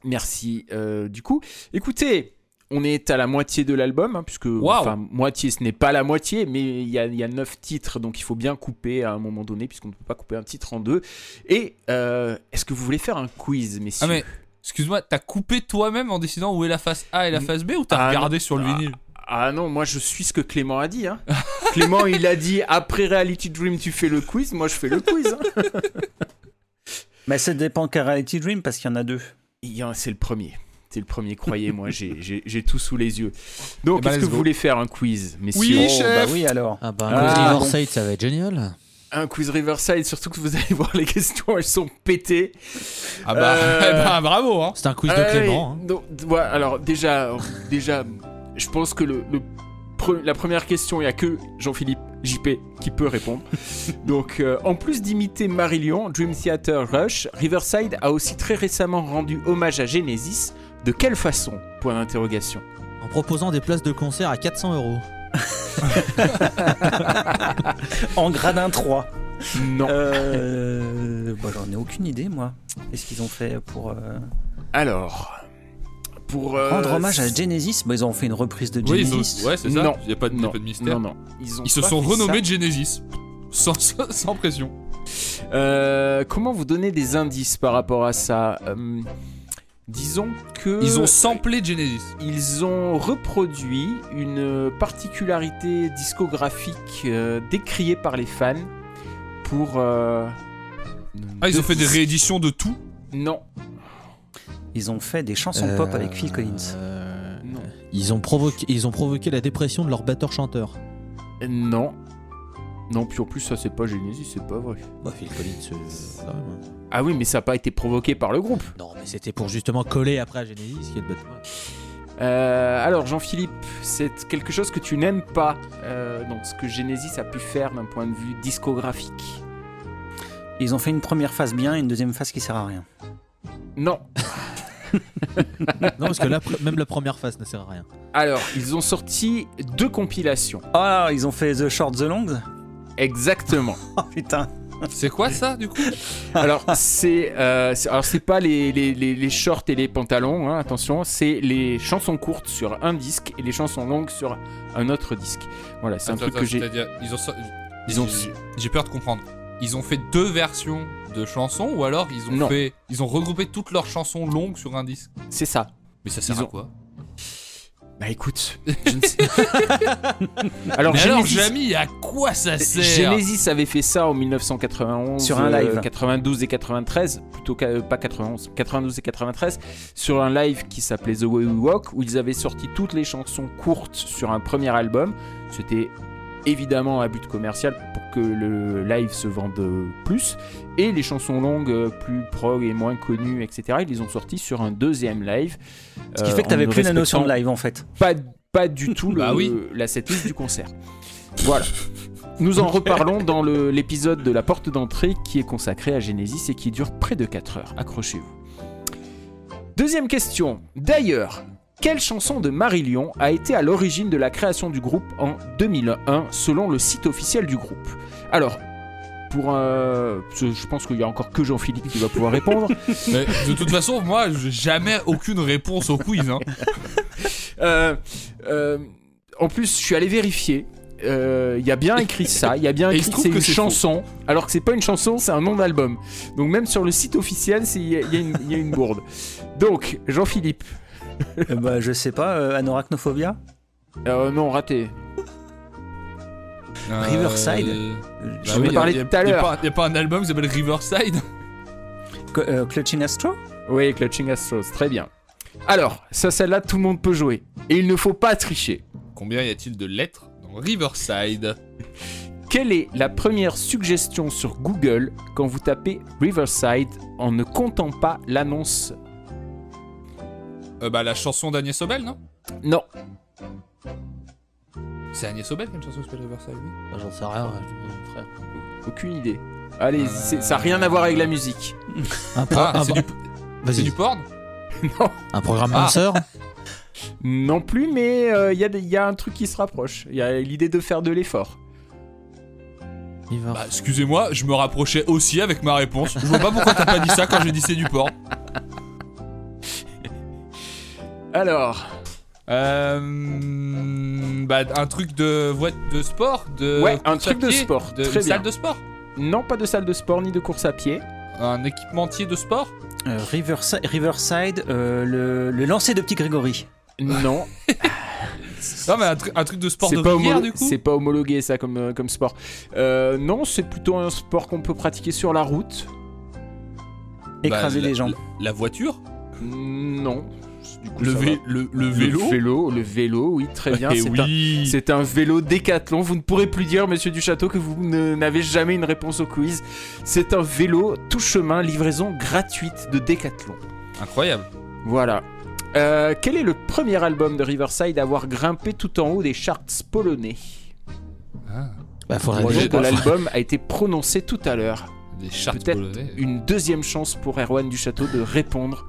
Merci. euh, du coup, écoutez, on est à la moitié de l'album, hein, puisque enfin moitié, ce n'est pas la moitié, mais il y a, il y a neuf titres, donc il faut bien couper à un moment donné, puisqu'on ne peut pas couper un titre en deux. Et euh, est-ce que vous voulez faire un quiz, messieurs? Ah mais, excuse-moi, t'as coupé toi-même en décidant où est la face A et la face B ou t'as Ah, regardé non. sur le Ah. vinyle? Ah non, moi je suis ce que Clément a dit. hein. Clément, il a dit après Reality Dream, tu fais le quiz. Moi, je fais le quiz. hein. mais ça dépend qu'à Reality Dream parce qu'il y en a deux Il y en- C'est le premier. C'était le premier, croyez-moi, j'ai- tout sous les yeux. Donc, Eh ben, est-ce que vous voulez faire un quiz, messieurs? Oui, Oh, chef bah oui, alors. Ah bah, Ah, Riverside, ça va être génial. Un quiz Riverside, surtout que vous allez voir les questions, elles sont pétées. Ah bah, Euh, eh bah, bravo hein. C'est un quiz de Clément. hein. donc, ouais, alors déjà, déjà, je pense que le, le pre- la première question, il n'y a que Jean-Philippe JP qui peut répondre. donc, euh, en plus d'imiter Marillion, Dream Theater Rush, Riverside a aussi très récemment rendu hommage à Genesis. De quelle façon? Point d'interrogation. En proposant des places de concert à 400 euros. En gradin 3. Non. Euh, bah, J'en ai aucune idée, moi. Qu'est-ce qu'ils ont fait pour euh, Alors, pour euh, rendre hommage à Genesis bah, Ils ont fait une reprise de Oui, ils Genesis. ont... ouais, c'est ça. Non. Il y a pas de, y a non, pas de mystère. non, non, ils, ont Ils se sont renommés ça. Genesis. Sans, sans pression. Euh, comment vous donner des indices par rapport à ça Euh, Disons que Ils ont samplé Genesis. ils ont reproduit une particularité discographique euh, décriée par les fans pour. euh, Ah, ils ont fait des rééditions de tout? Non, Ils ont fait des chansons pop avec Phil Collins. Euh, non, Ils ont, provoqué, ils ont provoqué la dépression de leur batteur-chanteur. non, non. Puis en plus, ça c'est pas Genesis, c'est pas vrai. Bah, Phil Collins, euh, hein. Ah oui, mais ça n'a pas été provoqué par le groupe. Non, mais c'était pour justement coller après à Genesis, qui est le batteur. Euh, alors Jean-Philippe, c'est quelque chose que tu n'aimes pas euh, dans ce que Genesis a pu faire d'un point de vue discographique. Ils ont fait une première phase bien et une deuxième phase qui sert à rien. Non. Non, parce que là, même la première phase ne sert à rien. Alors, ils ont sorti deux compilations. Ah, ils ont fait The Short, The Long? Exactement. Oh putain. C'est quoi ça du coup? Alors, c'est euh, c'est- alors c'est pas les, les, les, les shorts et les pantalons, hein, attention, c'est les chansons courtes sur un disque et les chansons longues sur un autre disque. Voilà, c'est un truc attends, que j'ai. Ils ont. so- Ils ont- J'ai- J'ai peur de comprendre. Ils ont fait deux versions de chansons ou alors ils ont Non. fait. Ils ont regroupé toutes leurs chansons longues sur un disque? C'est ça. Mais ça sert Ils à ont- quoi? Bah écoute, je ne sais. alors, Mais alors, Genesis, Jamy, à quoi ça sert? Genesis avait fait ça en 1991, Sur un live. euh, 92 et 93, plutôt que, euh, pas 91, 92 et 93, sur un live qui s'appelait The Way We Walk, où ils avaient sorti toutes les chansons courtes sur un premier album. C'était évidemment à but commercial pour que le live se vende euh, plus, et les chansons longues euh, plus prog et moins connues, etc. Ils les ont sortis sur un deuxième live. Ce qui euh, fait que en t'avais ne plus la notion de live en fait. pas, pas du tout le, Bah oui. la setlist du concert. Voilà. Nous en reparlons dans l'épisode de la porte d'entrée qui est consacré à Genesis et qui dure près de 4 heures. Accrochez-vous. Deuxième question. D'ailleurs, quelle chanson de Marillion a été à l'origine de la création du groupe en 2001 selon le site officiel du groupe? Alors, pour un... Je pense qu'il y a encore que Jean-Philippe qui va pouvoir répondre. Mais de toute façon, moi, j'ai jamais aucune réponse au quiz. Hein. Euh, euh, en plus, je suis allé vérifier. Euh, Il y a bien écrit ça. Il y a bien écrit c'est une chanson, alors que c'est pas une chanson, c'est un nom d'album. Donc même sur le site officiel, c'est- il y, y y a une bourde. Donc Jean-Philippe, Euh, bah, je sais pas, euh, Anorachnophobia euh, non raté. Riverside Euh, Je bah vous oui, parlais y a- tout à l'heure. pas- Y a pas un album qui s'appelle Riverside euh, Clutching Astro Oui, Clutching Astros, très bien. Alors, ça, celle-là, tout le monde peut jouer. Et il ne faut pas tricher. Combien y a-t-il de lettres dans Riverside? Quelle est la première suggestion sur Google quand vous tapez Riverside en ne comptant pas l'annonce Euh, Bah, la chanson d'Agnès Sobel, non Non, C'est Agnès Sobel qui a une chanson qui s'appelle Riverside, oui. Bah, J'en sais rien, je- frère. aucune idée. Allez, Euh, c'est- ça n'a rien à voir avec la musique. Un, pro- Ah, c'est du, porn un programme Ah. Monster Non plus, mais euh, il y, a des- il y a un truc qui se rapproche. Il y a l'idée de faire de l'effort. Bah, excusez-moi, je me rapprochais aussi avec ma réponse. Je vois pas pourquoi t'as pas dit ça quand j'ai dit c'est du porn. Alors, Euh, bah, un truc de voie de sport, de Ouais, un course à truc de pied, sport, de très une bien. salle de sport, non, pas de salle de sport ni de course à pied. un équipementier de sport. Euh, Riversi- Riverside, euh, le, le lancer de Petit Grégory. Non, Non mais un, tru- un truc de sport c'est de pas, rivière homo- du coup. c'est pas homologué ça comme, euh, comme sport. Euh, non, c'est plutôt un sport qu'on peut pratiquer sur la route. Bah, Écraser la- des gens. La, la voiture. Non, Du coup, Le, vé- le, le vélo Le vélo, le vélo, oui, très bien. Eh c'est un- oui C'est un vélo décathlon. Vous ne pourrez plus dire, monsieur Duchâteau, que vous n'avez jamais une réponse au quiz. C'est un vélo tout chemin, livraison gratuite de décathlon. Incroyable. Voilà. Euh, quel est le premier album de Riverside à avoir grimpé tout en haut des charts polonais? Ah, Bah, Le de l'album a été prononcé tout à l'heure. Peut-être polonais. Une deuxième chance pour Erwan Duchâteau de répondre.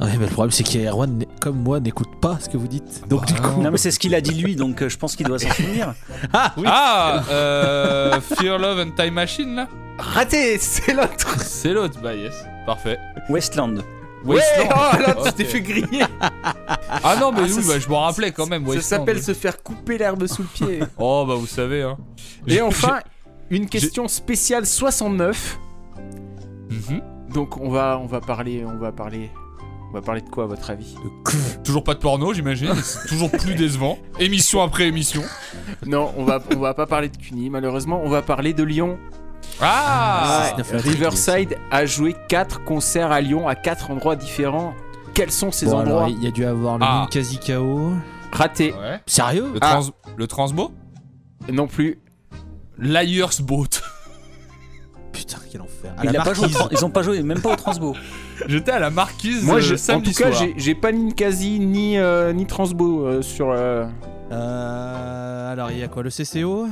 Ouais, mais le problème, c'est qu'Erwan, comme moi, n'écoute pas ce que vous dites. Donc, du bah, coup. Non, mais c'est ce qu'il a dit lui, donc euh, je pense qu'il doit s'en souvenir. Ah, oui. Ah euh, Fear Love and Time Machine là Raté C'est l'autre C'est l'autre, bah yes. Parfait. Westland. Ouais Wasteland. Oh là, tu t'es fait griller Ah non, mais Ah, oui, ça, bah, je m'en rappelais quand même. Ça s'appelle se faire couper l'herbe sous le pied. Oh bah vous savez hein. Et enfin, une question spéciale 69. Mhm. Donc on va, on va parler, on va parler, on va parler de quoi à votre avis Toujours pas de porno, j'imagine. C'est toujours plus décevant. Émission après émission. Non, on va, on va pas parler de Cuny malheureusement. On va parler de Lyon. Ah Riverside a joué 4 concerts à Lyon à 4 endroits différents. Quels sont ces Bon, endroits il y a dû avoir le Ah. Ninkasi KO. Raté. Ouais. Sérieux Le, Ah. le transbo Non plus. Liar's Boat. Putain, quel enfer. À Il la a pas joué ils ont pas joué, même pas au Transbo. J'étais à la marquise Moi, euh, en tout cas, soir. j'ai- j'ai pas Ninkasi ni euh, ni Transbo euh, sur. euh, Euh, alors, il y a quoi Le CCO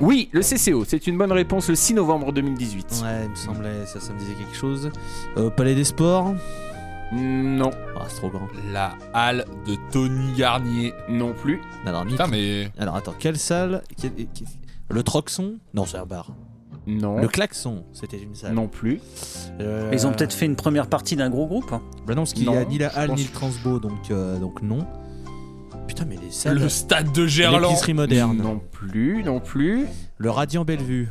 Oui, le CCO. C'est une bonne réponse. Le 6 novembre 2018. Ouais, il me semblait, ça, ça me disait quelque chose. Euh, Palais des Sports? Non, Ah, c'est trop grand. La halle de Tony Garnier. non plus. Alors, Putain, mais. Alors, attends, quelle salle Quel- quel- Le Troxon? Non, c'est un bar. Non. Le Klaxon, c'était une salle. Non plus. Euh, Ils ont peut-être fait une première partie d'un gros groupe. hein. Bah non, parce qu'il y Non, a ni la halle pense- ni le transbo, donc, euh, donc non. Putain, mais les salles. Le stade de Gerland. L'épicerie moderne. Non plus, non plus, Le Radiant Bellevue.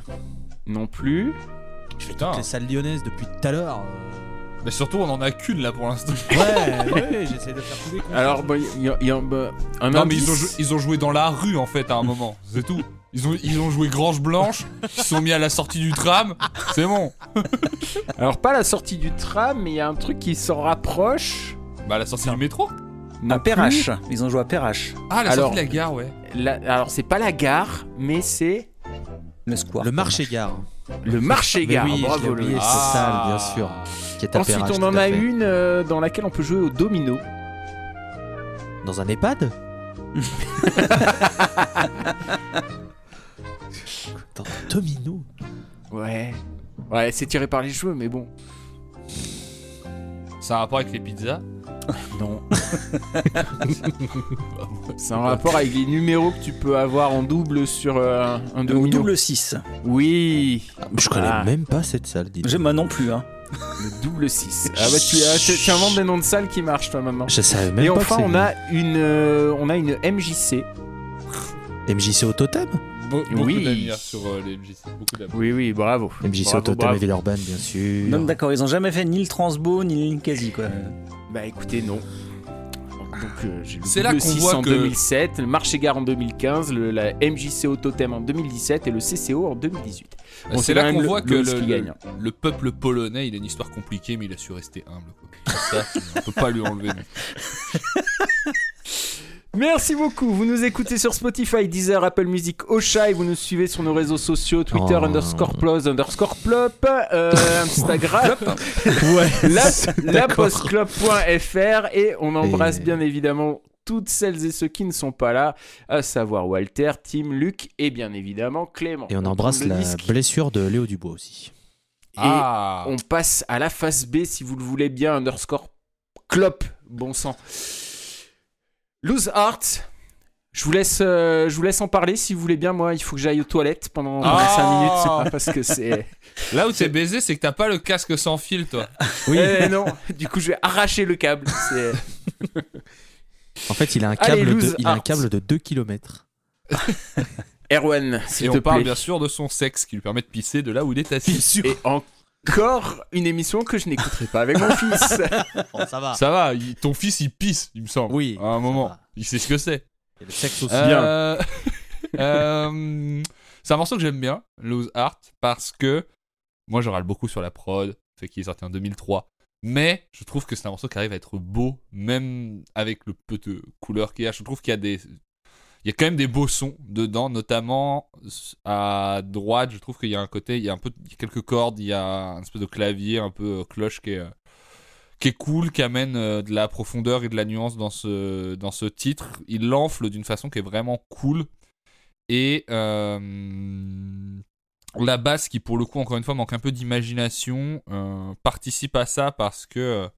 non plus. Je fais Putain. toutes les salles lyonnaises depuis tout à l'heure. Mais surtout, on en a qu'une là pour l'instant. Ouais, ouais, j'essaie de faire tous les concerts. Alors, bah, il y a, y a- bah, un Non, mais ont, ils ont joué dans la rue en fait à un moment. C'est tout. Ils ont, ils ont joué Grange Blanche. Ils se sont mis à la sortie du tram. C'est bon. Alors, pas la sortie du tram, mais il y a un truc qui s'en rapproche. Bah, la sortie du métro. À. Perrache. Ils ont joué à Perrache. Ah, la Alors- sortie de la gare, ouais. La- alors, c'est pas la gare, mais c'est Le square. le marché-gare. le marché-gare. Oui, je l'ai Bravo, oublié, Ah. salle, bien sûr. Qui est à Ensuite, Perrache, on tout en à a fait. une euh, dans laquelle on peut jouer au domino. Dans un EHPAD? Domino Ouais. Ouais, c'est tiré par les cheveux, mais bon. Ça a un rapport avec les pizzas. Non. c'est un rapport avec les numéros que tu peux avoir en double sur euh, un domino. double 6. Oui, Je connais Ah. même pas cette salle, dis donc. Moi non plus. Hein. le double 6. Ah bah tu, ah, tu- tu inventes des noms de salles qui marchent toi maintenant. Je savais même Et pas enfin, que on a une, euh, on a une MJC. MJC au totem? Be- beaucoup Oui. d'amis sur euh, les MJC. Beaucoup d'amis. Oui, oui, bravo. MJC Bravo, au totem bravo. et Villeurbanne, bien sûr. Non, d'accord, ils ont jamais fait ni le Transbo ni le quasi quoi. Bah écoutez, non. Donc euh, C'est là double qu'on 6 voit en que- 2007, le marché gare en 2015, le, la MJC au totem en 2017 et le CCO en 2018. Bon, Bah, c'est là qu'on voit que le- le, qui le- gagne. le peuple polonais, il a une histoire compliquée, mais il a su rester humble. quoi. Ça, on peut pas lui enlever. Merci beaucoup. Vous nous écoutez sur Spotify, Deezer, Apple Music, Ocha et vous nous suivez sur nos réseaux sociaux Twitter Oh. underscore plus underscore plop, euh, Instagram, Ouais. la, la D'accord. postclub.fr et on embrasse Et- bien évidemment toutes celles et ceux qui ne sont pas là, à savoir Walter, Tim, Luc et bien évidemment Clément. Et on embrasse la disque. blessure de Léo Dubois aussi. Et Ah on passe à la face B si vous le voulez bien, underscore clop, bon sang. Lose Heart. Je vous, laisse, euh, je vous laisse en parler si vous voulez bien. Moi, il faut que j'aille aux toilettes pendant Ah 5 minutes. C'est pas parce que c'est. Là où t'es baisé, c'est que t'as pas le casque sans fil, toi. Oui. Eh non, du coup, je vais arracher le câble. En fait, il a un câble, de, il a un câble de 2 km. Erwan, s'il Et te on parle plaît. bien sûr de son sexe qui lui permet de pisser de là où il est assis. Et encore une émission que je n'écouterai pas avec mon fils. ça va. Ça va, il- ton fils il pisse, il me semble. Oui. À un ça moment. va. Il sait ce que c'est. Et le sexe aussi. Euh, euh, c'est un morceau que j'aime bien, Lose Heart, parce que moi je râle beaucoup sur la prod, fait qu'il est sorti en 2003. Mais je trouve que c'est un morceau qui arrive à être beau, même avec le peu de couleurs qu'il y a. Je trouve qu'il y a des. Il y a quand même des beaux sons dedans, notamment à droite. Je trouve qu'il y a un côté, il y a un peu, quelques cordes, il y a un espèce de clavier un peu euh, cloche qui est, euh, qui est cool, qui amène euh, de la profondeur et de la nuance dans ce, dans ce titre. Il l'enfle d'une façon qui est vraiment cool. Et euh, la basse, qui pour le coup, encore une fois, manque un peu d'imagination, euh, participe à ça parce que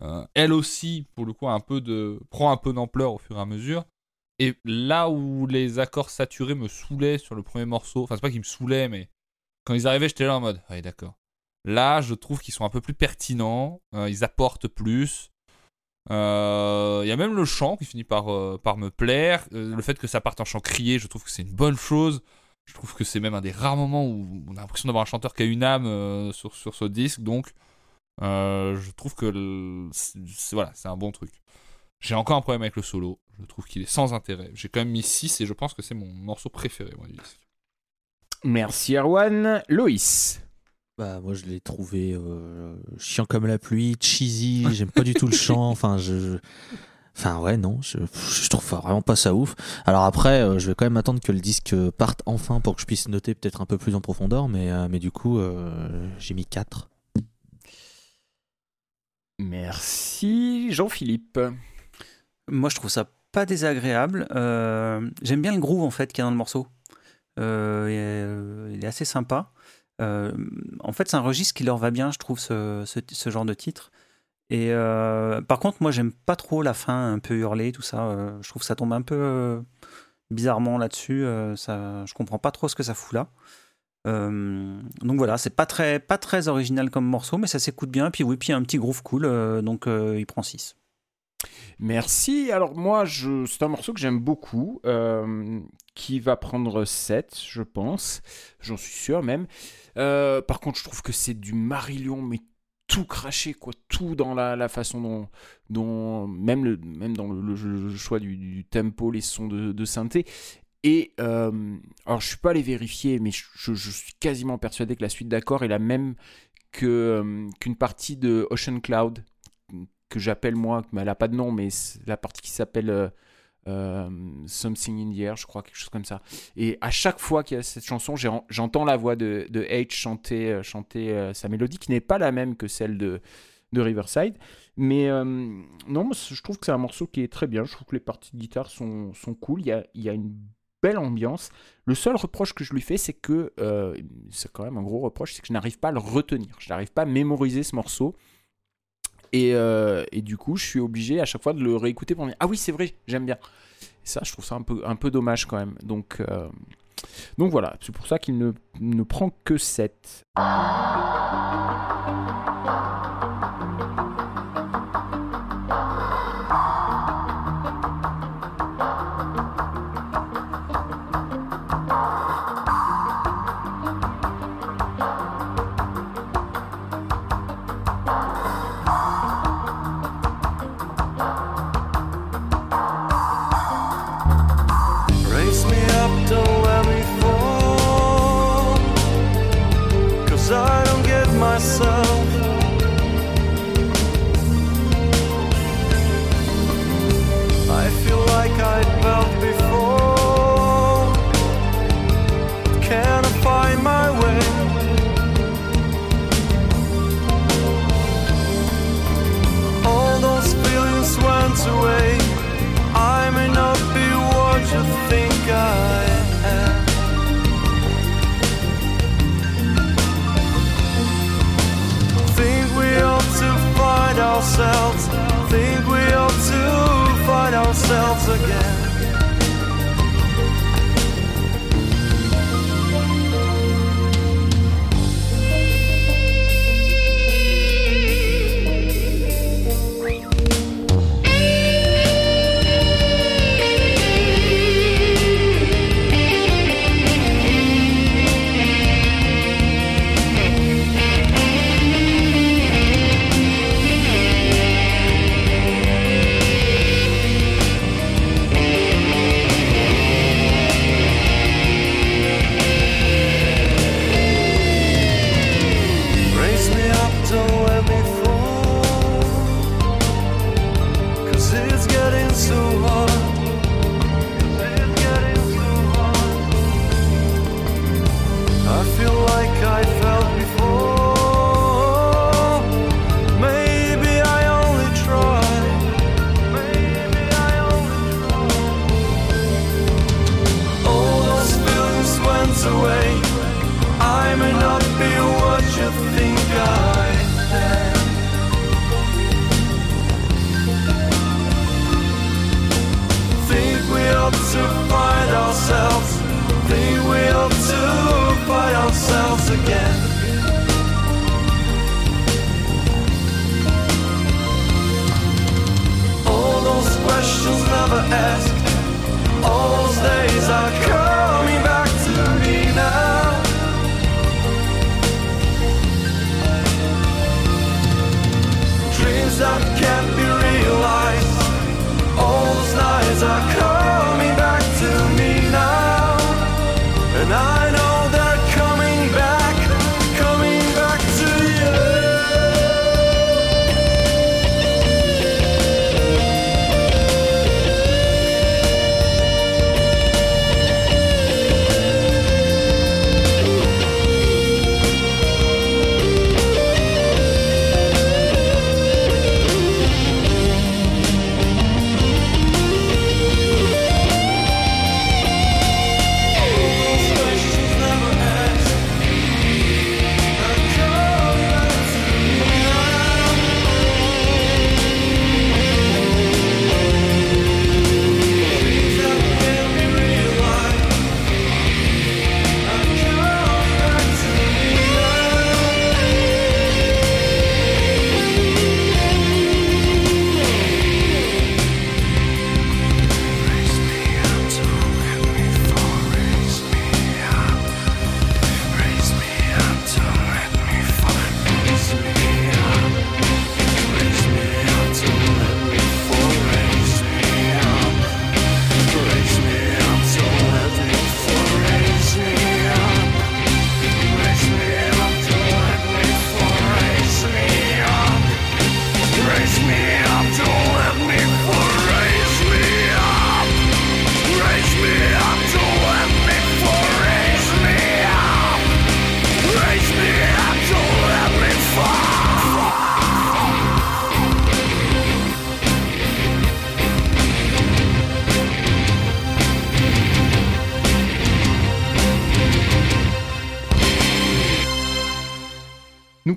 euh, elle aussi, pour le coup, un peu de, prend un peu d'ampleur au fur et à mesure. Et là où les accords saturés me saoulaient sur le premier morceau, enfin, c'est pas qu'ils me saoulaient, mais quand ils arrivaient, j'étais là en mode, ouais, d'accord. Là, je trouve qu'ils sont un peu plus pertinents, euh, ils apportent plus. Euh, Il y a même le chant qui finit par, euh, me plaire. Le fait que ça parte en chant crié, je trouve que c'est une bonne chose. Je trouve que c'est même un des rares moments où on a l'impression d'avoir un chanteur qui a une âme sur, ce disque. Donc, je trouve que voilà, c'est un bon truc. J'ai encore un problème avec le solo. Je trouve qu'il est sans intérêt. J'ai quand même mis 6 et je pense que c'est mon morceau préféré moi, du disque. Merci Erwan. Loïs. Bah, moi, je l'ai trouvé euh, chiant comme la pluie, cheesy. J'aime pas du tout le chant. Enfin, je. je- Enfin, ouais, non, je, je trouve vraiment pas ça ouf. Alors après, euh, je vais quand même attendre que le disque parte enfin pour que je puisse noter peut-être un peu plus en profondeur, mais, euh, mais du coup, euh, j'ai mis 4. Merci Jean-Philippe. Moi, je trouve ça pas désagréable. Euh, J'aime bien le groove en fait qu'il y a dans le morceau. Euh, euh, il est assez sympa. En fait, c'est un registre qui leur va bien, je trouve, ce, genre de titre. Et par contre, moi, j'aime pas trop la fin un peu hurlée, tout ça. Je trouve que ça tombe un peu bizarrement là-dessus. Ça, je comprends pas trop ce que ça fout là. Donc voilà, c'est pas très, pas très original comme morceau, mais ça s'écoute bien. Puis oui, puis un petit groove cool, donc il prend 6. Merci. Alors moi, je... c'est un morceau que j'aime beaucoup, euh, qui va prendre 7, je pense. J'en suis sûr même. Euh, par contre, je trouve que c'est du Marillion, mais tout craché, quoi. Tout dans la, façon dont, même, dans le, choix du, tempo, les sons de, synthé. Et euh, alors, je suis pas allé vérifier, mais je, suis quasiment persuadé que la suite d'accords est la même qu'une partie de Ocean Cloud que j'appelle moi, mais elle n'a pas de nom, mais la partie qui s'appelle euh, euh, Something in the Air, je crois, quelque chose comme ça. Et à chaque fois qu'il y a cette chanson, j'entends la voix de, H chanter, euh, chanter sa mélodie, qui n'est pas la même que celle de, de Riverside. Mais non, je trouve que c'est un morceau qui est très bien. Je trouve que les parties de guitare sont, sont cool. Il y a, il y a une belle ambiance. Le seul reproche que je lui fais, c'est que, c'est quand même un gros reproche, c'est que je n'arrive pas à le retenir. Je n'arrive pas à mémoriser ce morceau. Et, euh, et du coup, je suis obligé à chaque fois de le réécouter pour me dire Ah oui, c'est vrai, j'aime bien. Et ça, je trouve ça un peu, un peu dommage quand même. Donc, euh, donc voilà, c'est pour ça qu'il ne, ne prend que 7.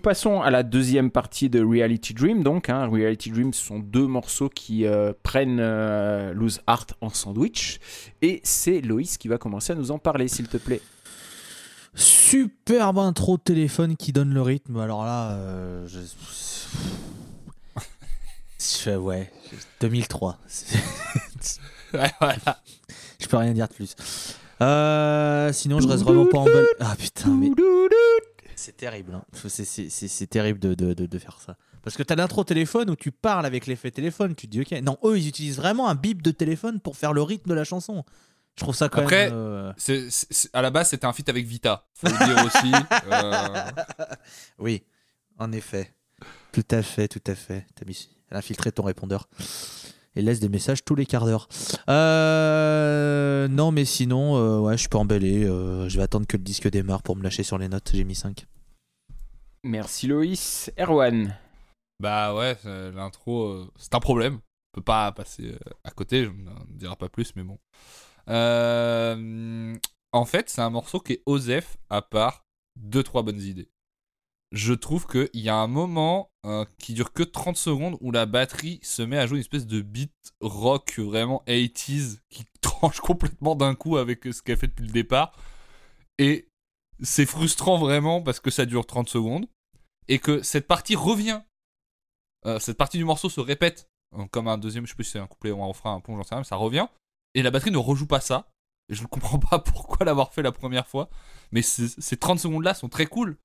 Passons à la deuxième partie de Reality Dream. Donc, hein, Reality Dream, ce sont deux morceaux qui euh, prennent euh, Lose Heart en sandwich. Et c'est Loïs qui va commencer à nous en parler, s'il te plaît. Superbe intro de téléphone qui donne le rythme. Alors là, euh, je... je- ouais, 2003. C'est- Ouais, voilà. je peux rien dire de plus. Euh, sinon, je reste vraiment pas emballé. Ah putain, mais c'est terrible. hein. C'est- terrible de, de, de, de faire ça. Parce que t'as l'intro téléphone où tu parles avec l'effet téléphone. Tu te dis, ok. Non, eux, ils utilisent vraiment un bip de téléphone pour faire le rythme de la chanson. Je trouve ça quand Après, même. euh, à la base, c'était un feat avec Vita. Faut le dire aussi. Euh, Oui, en effet. Tout à fait, tout à fait. T'as mis... Elle a infiltré ton répondeur. Et laisse des messages tous les quarts d'heure. Euh, Non, mais sinon, euh, ouais, je peux emballer. euh, je vais attendre que le disque démarre pour me lâcher sur les notes. J'ai mis 5. Merci Loïs. Erwan. Bah ouais, euh, l'intro, euh, c'est un problème. On peut pas passer à côté, je ne dira pas plus, mais bon. Euh, en fait, c'est un morceau qui est osef à part deux trois bonnes idées. Je trouve qu'il y a un moment euh, qui dure que 30 secondes où la batterie se met à jouer une espèce de beat rock vraiment 80s qui tranche complètement d'un coup avec ce qu'elle fait depuis le départ. Et c'est frustrant vraiment parce que ça dure 30 secondes et que cette partie revient. Euh, cette partie du morceau se répète euh, comme un deuxième, je sais plus si c'est un couplet ou un refrain, un pont, j'en sais rien, mais ça revient. Et la batterie ne rejoue pas ça. Et je ne comprends pas pourquoi l'avoir fait la première fois. Mais ces ces 30 secondes là sont très cool.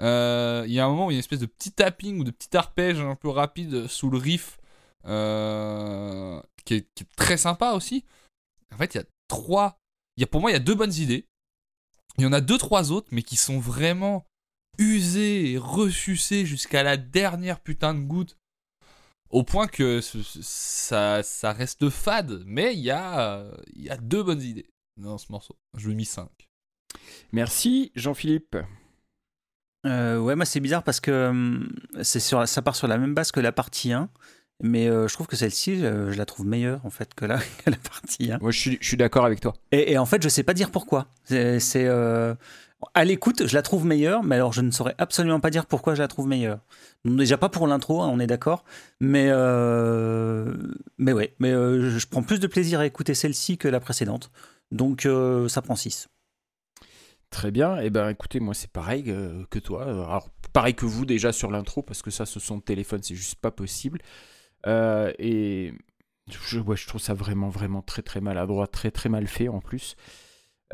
Euh, Il y a un moment où il y a une espèce de petit tapping ou de petit arpège un peu rapide sous le riff euh, qui, est, très sympa aussi. En fait, il y a trois. Y a, pour moi, il y a deux bonnes idées. Il y en a deux, trois autres, mais qui sont vraiment usées et ressucées jusqu'à la dernière putain de goutte. Au point que ça, ça reste fade, mais il y a, y a deux bonnes idées dans ce morceau. Je lui ai mis 5. Merci Jean-Philippe. Euh, ouais, moi c'est bizarre parce que hum, c'est sur, ça part sur la même base que la partie 1. Mais euh, je trouve que celle-ci, euh, je la trouve meilleure en fait que la, que la partie 1. Moi, je suis, je suis d'accord avec toi. Et, et en fait, je sais pas dire pourquoi. C'est, c'est, euh, à l'écoute, je la trouve meilleure, mais alors je ne saurais absolument pas dire pourquoi je la trouve meilleure. Déjà pas pour l'intro, hein, on est d'accord, mais mais ouais, mais je- prends plus de plaisir à écouter celle-ci que la précédente. Donc ça prend 6. Très bien. Et ben, écoutez, moi, c'est pareil euh, que toi. Alors, pareil que vous déjà sur l'intro, parce que ça, ce son de téléphone, c'est juste pas possible. Euh, et je, je trouve ça vraiment, vraiment très, très maladroit, très, très mal fait en plus.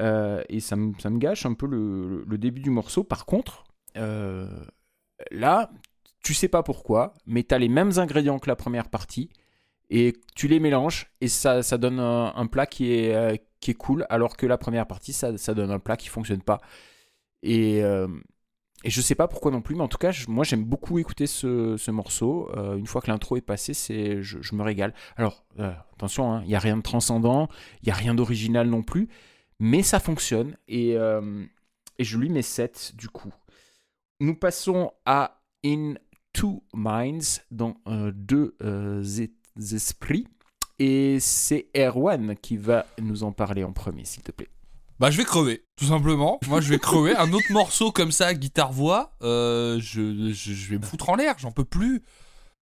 Euh, et ça me, ça me gâche un peu le, début du morceau. Par contre, euh, là, tu sais pas pourquoi, mais tu as les mêmes ingrédients que la première partie. Et tu les mélanges et ça, ça donne un, plat qui est, euh, qui est cool, alors que la première partie, ça, donne un plat qui fonctionne pas. Et, euh, et je sais pas pourquoi non plus, mais en tout cas, moi j'aime beaucoup écouter ce, ce morceau. Euh, une fois que l'intro est passée, c'est, je, me régale. Alors, euh, attention, il n'y a rien de transcendant, il n'y a rien d'original non plus, mais ça fonctionne et, et je lui mets 7 du coup. Nous passons à In Two Minds, dans deux esprits. Et c'est Erwan qui va nous en parler en premier, s'il te plaît. Bah je vais crever, tout simplement. Moi je vais crever. Un autre morceau comme ça, guitare-voix, euh, je, vais me foutre en l'air, j'en peux plus.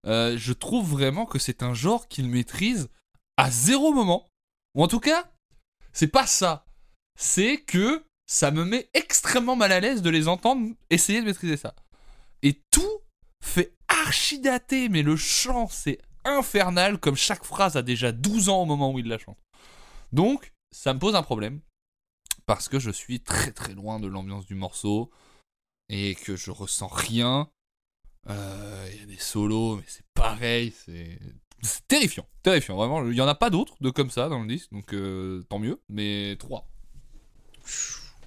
Euh, je trouve vraiment que c'est un genre qu'il maîtrise à zéro moment. Ou en tout cas, c'est pas ça. C'est que ça me met extrêmement mal à l'aise de les entendre essayer de maîtriser ça. Et tout fait archi daté, mais le chant c'est infernal, comme chaque phrase a déjà 12 ans au moment où il la chante. Donc, ça me pose un problème parce que je suis très très loin de l'ambiance du morceau et que je ressens rien. Euh, Il y a des solos, mais c'est pareil, c'est terrifiant, terrifiant, vraiment. Il y en a pas d'autres de comme ça dans le disque, donc euh, tant mieux, mais trois.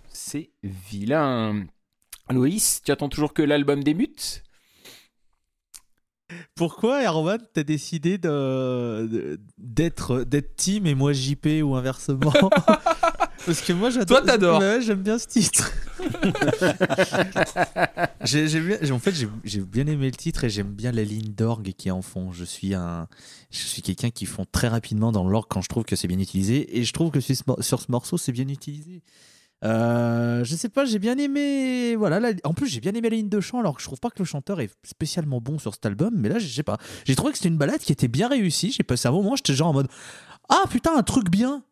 C'est vilain. Loïs, tu attends toujours que l'album débute? Pourquoi, Erwan, t'as décidé d'être d'être team et moi JP ou inversement Parce que moi, j'adore. Toi, t'adores. Ouais, j'aime bien ce titre. J'ai- bien- en fait, j'ai bien aimé le titre et j'aime bien la ligne d'orgue qui est en fond. Je suis un, je suis quelqu'un qui fond très rapidement dans l'orgue quand je trouve que c'est bien utilisé et je trouve que sur ce morceau, c'est bien utilisé. Euh, je sais pas, j'ai bien aimé. Voilà, en plus j'ai bien aimé la ligne de chant, alors que je trouve pas que le chanteur est spécialement bon sur cet album. Mais là, je sais pas, j'ai trouvé que c'était une balade qui était bien réussie. J'ai passé un moment, j'étais genre en mode ah putain un truc bien,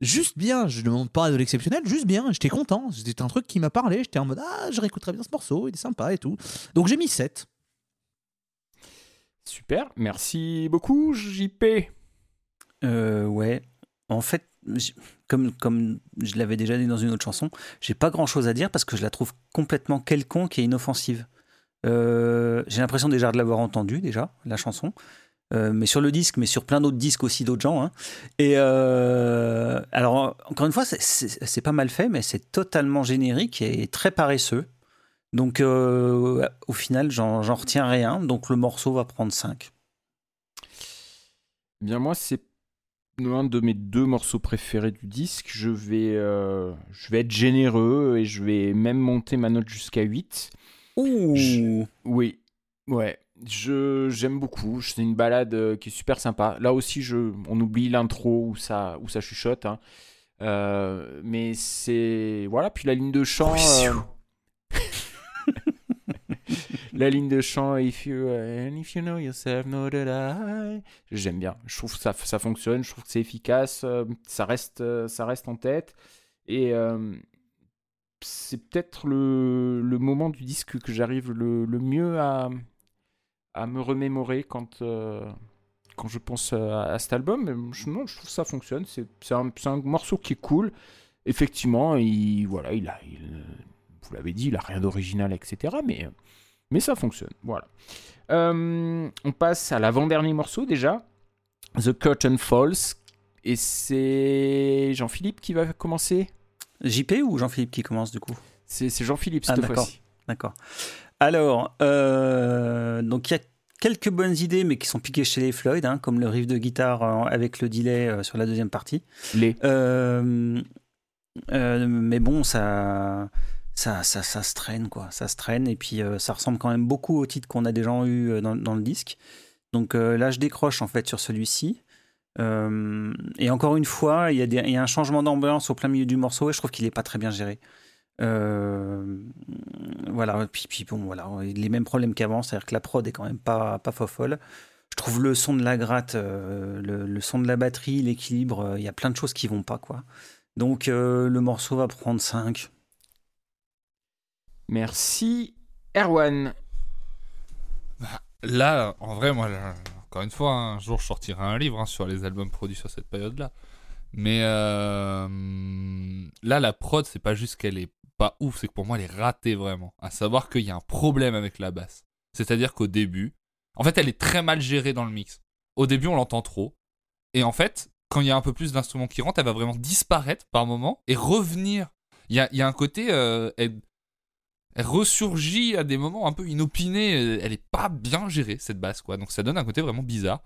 juste bien. Je ne demande pas de l'exceptionnel, juste bien. J'étais content. C'était un truc qui m'a parlé. J'étais en mode ah je réécouterais bien ce morceau, il est sympa et tout. Donc j'ai mis 7 Super, merci beaucoup, JP. Euh, ouais. En fait, comme, comme je l'avais déjà dit dans une autre chanson, j'ai pas grand chose à dire parce que je la trouve complètement quelconque et inoffensive. Euh, j'ai l'impression déjà de l'avoir entendue, déjà, la chanson. Euh, mais sur le disque, mais sur plein d'autres disques aussi d'autres gens. hein. Et euh, alors, encore une fois, c'est- pas mal fait, mais c'est totalement générique et très paresseux. Donc, au final, j'en j'en retiens rien. Donc, le morceau va prendre 5. Eh Bien moi, c'est l'un de mes deux morceaux préférés du disque. Je vais, euh, je vais être généreux et je vais même monter ma note jusqu'à 8. Ouh Oui, ouais. Je j'aime beaucoup. C'est une balade euh, qui est super sympa. Là aussi, je, on oublie l'intro où ça, où ça chuchote. hein. Euh, mais c'est voilà. Puis la ligne de chant. euh, la ligne de chant if you know yourself know that I j'aime bien je trouve que ça ça fonctionne je trouve que c'est efficace euh, ça reste euh, ça reste en tête et euh, c'est peut-être le, le moment du disque que j'arrive le, le mieux à, à me remémorer quand, quand je pense à, cet album. Je, non, je trouve que ça fonctionne. C'est un, un morceau qui est cool. Effectivement, il, voilà, il il, vous l'avez dit, il a rien d'original, etc. Mais, mais ça fonctionne. Voilà. Euh, on passe à l'avant-dernier morceau déjà. The Curtain Falls. Et c'est Jean-Philippe qui va commencer? JP ou Jean-Philippe qui commence du coup? C'est Jean-Philippe Ah, cette d'accord. fois-ci. D'accord. Alors, euh, donc il y a quelques bonnes idées, mais qui sont piquées chez les Floyd, hein, comme le riff de guitare euh, avec le delay sur la deuxième partie. Les. Euh, euh, mais bon, ça, ça, ça, ça se traîne, quoi. Ça se traîne, et puis euh, ça ressemble quand même beaucoup au titre qu'on a déjà eu euh, dans, le disque. Donc euh, là, je décroche en fait sur celui-ci. Et encore une fois, il y, a un changement d'ambiance au plein milieu du morceau et je trouve qu'il n'est pas très bien géré. Voilà, puis, puis bon, voilà, les mêmes problèmes qu'avant, c'est-à-dire que la prod est quand même pas, pas folle. Je trouve le son de la gratte, le, son de la batterie, l'équilibre, il y a plein de choses qui vont pas, quoi. Donc le morceau va prendre 5. Merci. Erwan. Là, en vrai, moi, encore une fois, un jour, je sortirai un livre hein, sur les albums produits sur cette période-là. Mais euh, là, la prod, c'est pas juste qu'elle est pas ouf, c'est que pour moi, elle est ratée vraiment. À savoir qu'il y a un problème avec la basse. C'est-à-dire qu'au début, en fait, elle est très mal gérée dans le mix. Au début, on l'entend trop. Et en fait, quand il y a un peu plus d'instruments qui rentrent, elle va vraiment disparaître par moment et revenir. Il y a, un côté. euh, elle ressurgit à des moments un peu inopinés. Elle est pas bien gérée, cette basse, quoi. Donc ça donne un côté vraiment bizarre.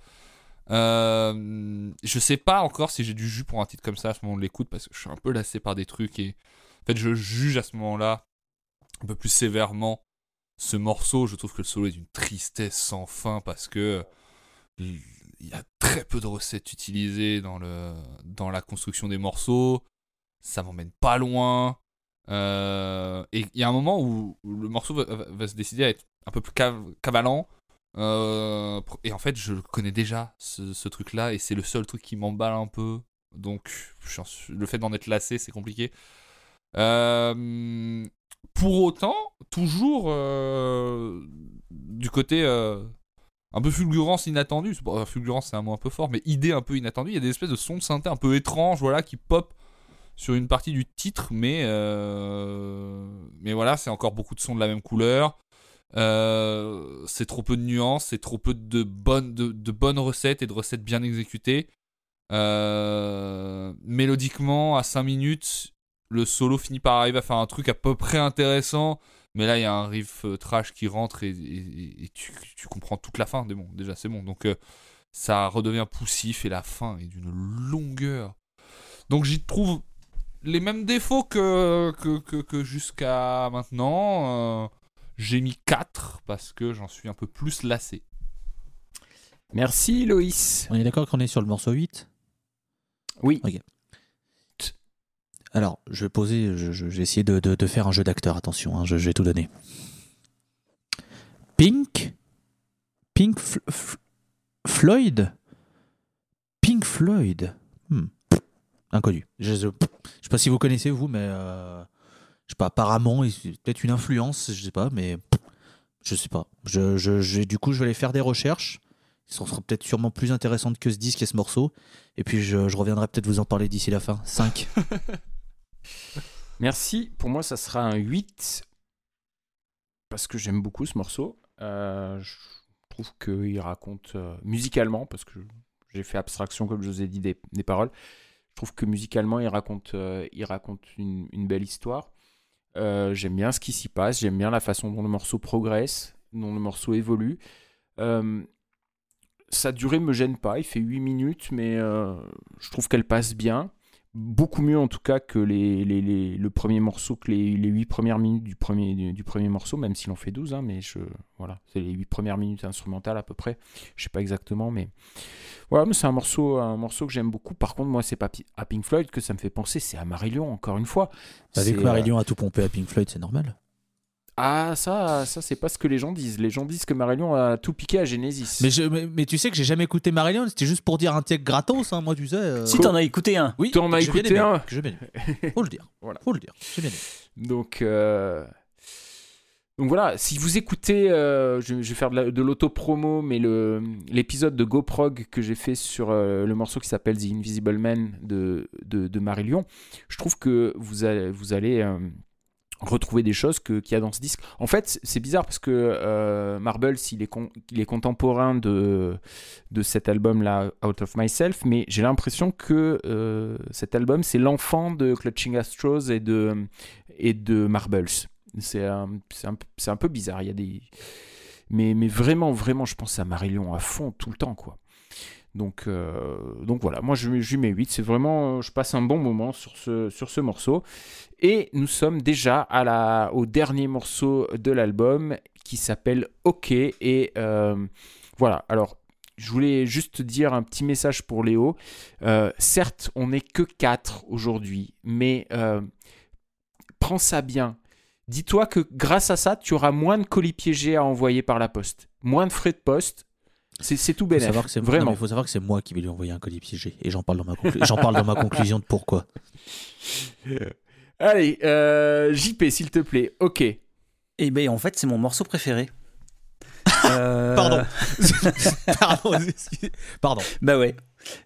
Euh, je sais pas encore si j'ai du jus pour un titre comme ça à ce moment l'écoute parce que je suis un peu lassé par des trucs et en fait je juge à ce moment-là un peu plus sévèrement ce morceau. Je trouve que le solo est d'une tristesse sans fin parce que il y a très peu de recettes utilisées dans, dans la construction des morceaux. Ça m'emmène pas loin. Euh, et il y a un moment où, le morceau va, se décider à être un peu plus cav- cavalant. Euh, et en fait, je connais déjà ce, truc-là et c'est le seul truc qui m'emballe un peu. Donc, le fait d'en être lassé, c'est compliqué. Euh, pour autant, toujours du côté un peu fulgurance inattendue. Fulgurance, c'est un mot un peu fort, mais idée un peu inattendue. Il y a des espèces de sons de synthé un peu étranges, voilà, qui pop sur une partie du titre, mais euh, mais voilà, c'est encore beaucoup de sons de la même couleur. Euh, c'est trop peu de nuances, c'est trop peu de bonnes, de, bonnes recettes et de recettes bien exécutées. Euh, mélodiquement, à 5 minutes, le solo finit par arriver à faire un truc à peu près intéressant. Mais là, il y a un riff trash qui rentre et, tu, comprends toute la fin. Bon, déjà, c'est bon. Donc, ça redevient poussif et la fin est d'une longueur. Donc, j'y trouve les mêmes défauts que, que, que, que jusqu'à maintenant. Euh, j'ai mis 4 parce que j'en suis un peu plus lassé. Merci Loïs. On est d'accord qu'on est sur le morceau 8 Oui. Alors, je vais poser, je, je- j'ai essayé de, de- de faire un jeu d'acteur, attention, hein, je, je vais tout donner. Pink? Pink F- F- Floyd? Pink Floyd? Hmm. Inconnu. Je, je sais pas si vous connaissez, vous, mais euh, je sais pas, apparemment, peut-être une influence, je sais pas, mais je sais pas. Je, je, du coup, je vais aller faire des recherches. Ils seront peut-être sûrement plus intéressantes que ce disque et ce morceau. Et puis, je, je reviendrai peut-être vous en parler d'ici la fin. 5. Merci. Pour moi, ça sera un 8. Parce que j'aime beaucoup ce morceau. Euh, je trouve qu'il raconte euh, musicalement, parce que j'ai fait abstraction, comme je vous ai dit, des paroles. Je trouve que musicalement, il raconte, euh, une, belle histoire. Euh, j'aime bien ce qui s'y passe. J'aime bien la façon dont le morceau progresse, dont le morceau évolue. Euh, sa durée me gêne pas. Il fait 8 minutes, mais je trouve qu'elle passe bien beaucoup mieux en tout cas que les, les- les- le premier morceau, que les, les 8 premières minutes du premier, du, du premier morceau, même s'il en fait 12, hein, mais je, voilà, c'est les 8 premières minutes instrumentales à peu près, je sais pas exactement, mais voilà, mais c'est un morceau, un morceau que j'aime beaucoup. Par contre, moi, c'est pas à Pink Floyd que ça me fait penser, c'est à Marillion, encore une fois. Avec C'est, Marillion a tout pompé à Pink Floyd, c'est normal. Ah, ça, ça c'est pas ce que les gens disent. Les gens disent que Marillion a tout piqué à Genesis. Mais, je- mais, mais tu sais que j'ai jamais écouté Marillion, c'était juste pour dire un tech gratos, hein, moi tu sais. euh, Si t'en as écouté un, Oui, T'en as écouté un. que j'ai bien. Faut le dire. Voilà. Faut le dire. J'ai bien aimé. Donc, euh, donc voilà, si vous écoutez, euh, je, je vais faire de, la- de l'auto-promo, mais le, l'épisode de GoProg que j'ai fait sur euh, le morceau qui s'appelle The Invisible Man de, de, de Marillion, je trouve que vous allez, vous allez euh, retrouver des choses qu'il y a dans ce disque. En fait, c'est bizarre parce que euh, Marbles, il est, con- il est contemporain de, de cet album-là, Out of Myself, mais j'ai l'impression que euh, cet album, c'est l'enfant de Clutching at Straws et de, et de Marbles. C'est un, un peu bizarre. Il y a des... mais, mais vraiment, vraiment, je pense à Marillion à fond tout le temps, quoi. Donc, euh, donc voilà, moi je, lui mets 8. C'est vraiment, je passe un bon moment sur ce, sur ce morceau. Et nous sommes déjà à la, au dernier morceau de l'album qui s'appelle OK. Et euh, voilà, alors je voulais juste te dire un petit message pour Léo. Euh, certes, on n'est que 4 aujourd'hui, mais euh, prends ça bien. Dis-toi que grâce à ça, tu auras moins de colis piégés à envoyer par la poste, moins de frais de poste. C'est tout bénéfique. Vraiment. mais Il faut savoir que c'est moi qui vais lui envoyer un colis piégé. Et j'en parle dans ma, j'en parle dans ma conclusion de pourquoi. Allez, euh, JP, s'il te plaît. Ok. Et ben en fait, c'est mon morceau préféré. Euh, Pardon. Pardon. Pardon. Bah ouais.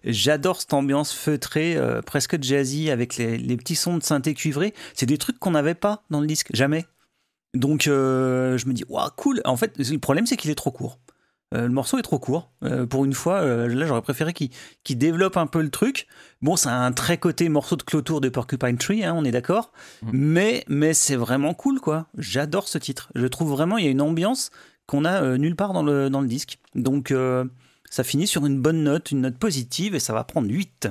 J'adore cette ambiance feutrée, euh, presque jazzy, avec les, les petits sons de synthé cuivré. C'est des trucs qu'on n'avait pas dans le disque, jamais. Donc euh, je me dis, waouh, cool. En fait, le problème, c'est qu'il est trop court. Euh, le morceau est trop court. Euh, pour une fois, euh, là, j'aurais préféré qu'il développe un peu le truc. Bon, c'est un très côté morceau de clôture de Porcupine Tree, hein, on est d'accord. Mhm. Mais, mais c'est vraiment cool, quoi. J'adore ce titre. Je trouve vraiment, il y a une ambiance qu'on a euh, nulle part dans le, dans le disque. Donc, euh, ça finit sur une bonne note, une note positive, et ça va prendre 8.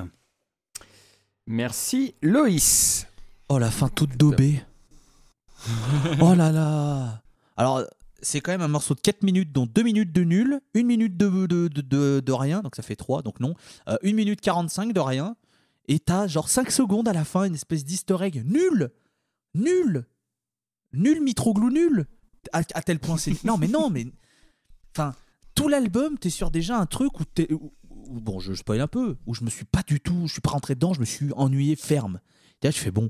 Merci. Loïs. Oh, la fin toute daubée. oh là là. Alors, c'est quand même un morceau de 4 minutes, dont 2 minutes de nul, 1 minute de, de, de, de- rien, donc ça fait 3, donc non. Euh, 1 minute 45 de rien. Et t'as genre 5 secondes à la fin, une espèce d'easter egg. Nul Nul Nul, Mitroglou, nul à, tel point c'est. Non, mais non, mais. Enfin, tout l'album, t'es sur déjà un truc où t'es. bon, je spoil un peu, où je me suis pas du tout. Je suis pas rentré dedans, je me suis ennuyé ferme. Et là, fais bon.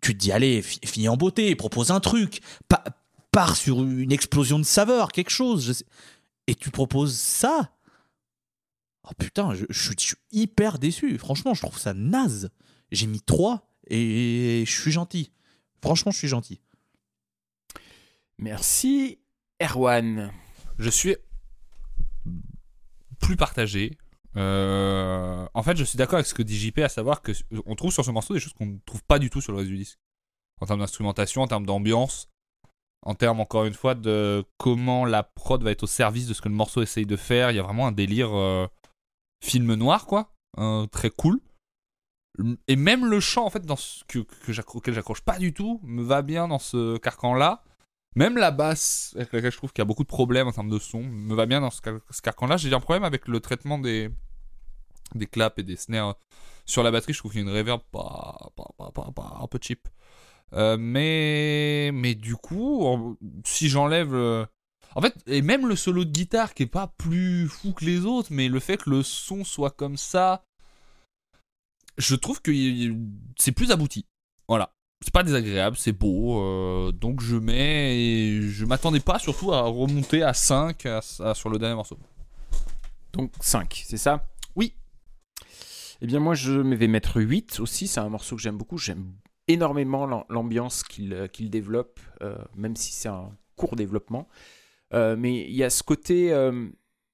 Tu te dis, allez, fi- finis en beauté, propose un truc. Pa- pars sur une explosion de saveur, quelque chose. je sais. Et tu proposes ça? Oh putain, je, je suis, je suis hyper déçu. Franchement, je trouve ça naze. J'ai mis 3 et je suis gentil. Franchement, je suis gentil. Merci. Erwan. Je suis plus partagé. Euh, en fait, je suis d'accord avec ce que dit JP, à savoir que on trouve sur ce morceau des choses qu'on ne trouve pas du tout sur le reste du disque. En termes d'instrumentation, en termes d'ambiance, en termes, encore une fois, de comment la prod va être au service de ce que le morceau essaye de faire. Il y a vraiment un délire euh, film noir, quoi. Très cool. Et même le chant, en fait, dans ce que, que auquel j'accroche pas du tout, me va bien dans ce carcan-là. Même la basse, avec laquelle je trouve qu'il y a beaucoup de problèmes en termes de son, me va bien dans ce, car- ce carcan-là. J'ai un problème avec le traitement des, des claps et des snares sur la batterie. Je trouve qu'il y a une reverb pas- un peu cheap. Euh, mais, mais du coup, si j'enlève. le- En fait, et même le solo de guitare qui est pas plus fou que les autres, mais le fait que le son soit comme ça, je trouve que c'est plus abouti. Voilà. C'est pas désagréable, c'est beau. euh, donc je mets. et je m'attendais pas surtout à remonter à 5 à- à- sur le dernier morceau. Donc 5, c'est ça? Oui. Eh bien moi je vais mettre 8 aussi, c'est un morceau que j'aime beaucoup, j'aime énormément l'am- l'ambiance qu'il euh, qu'il développe, euh, même si c'est un court développement. Euh, mais il y a ce côté,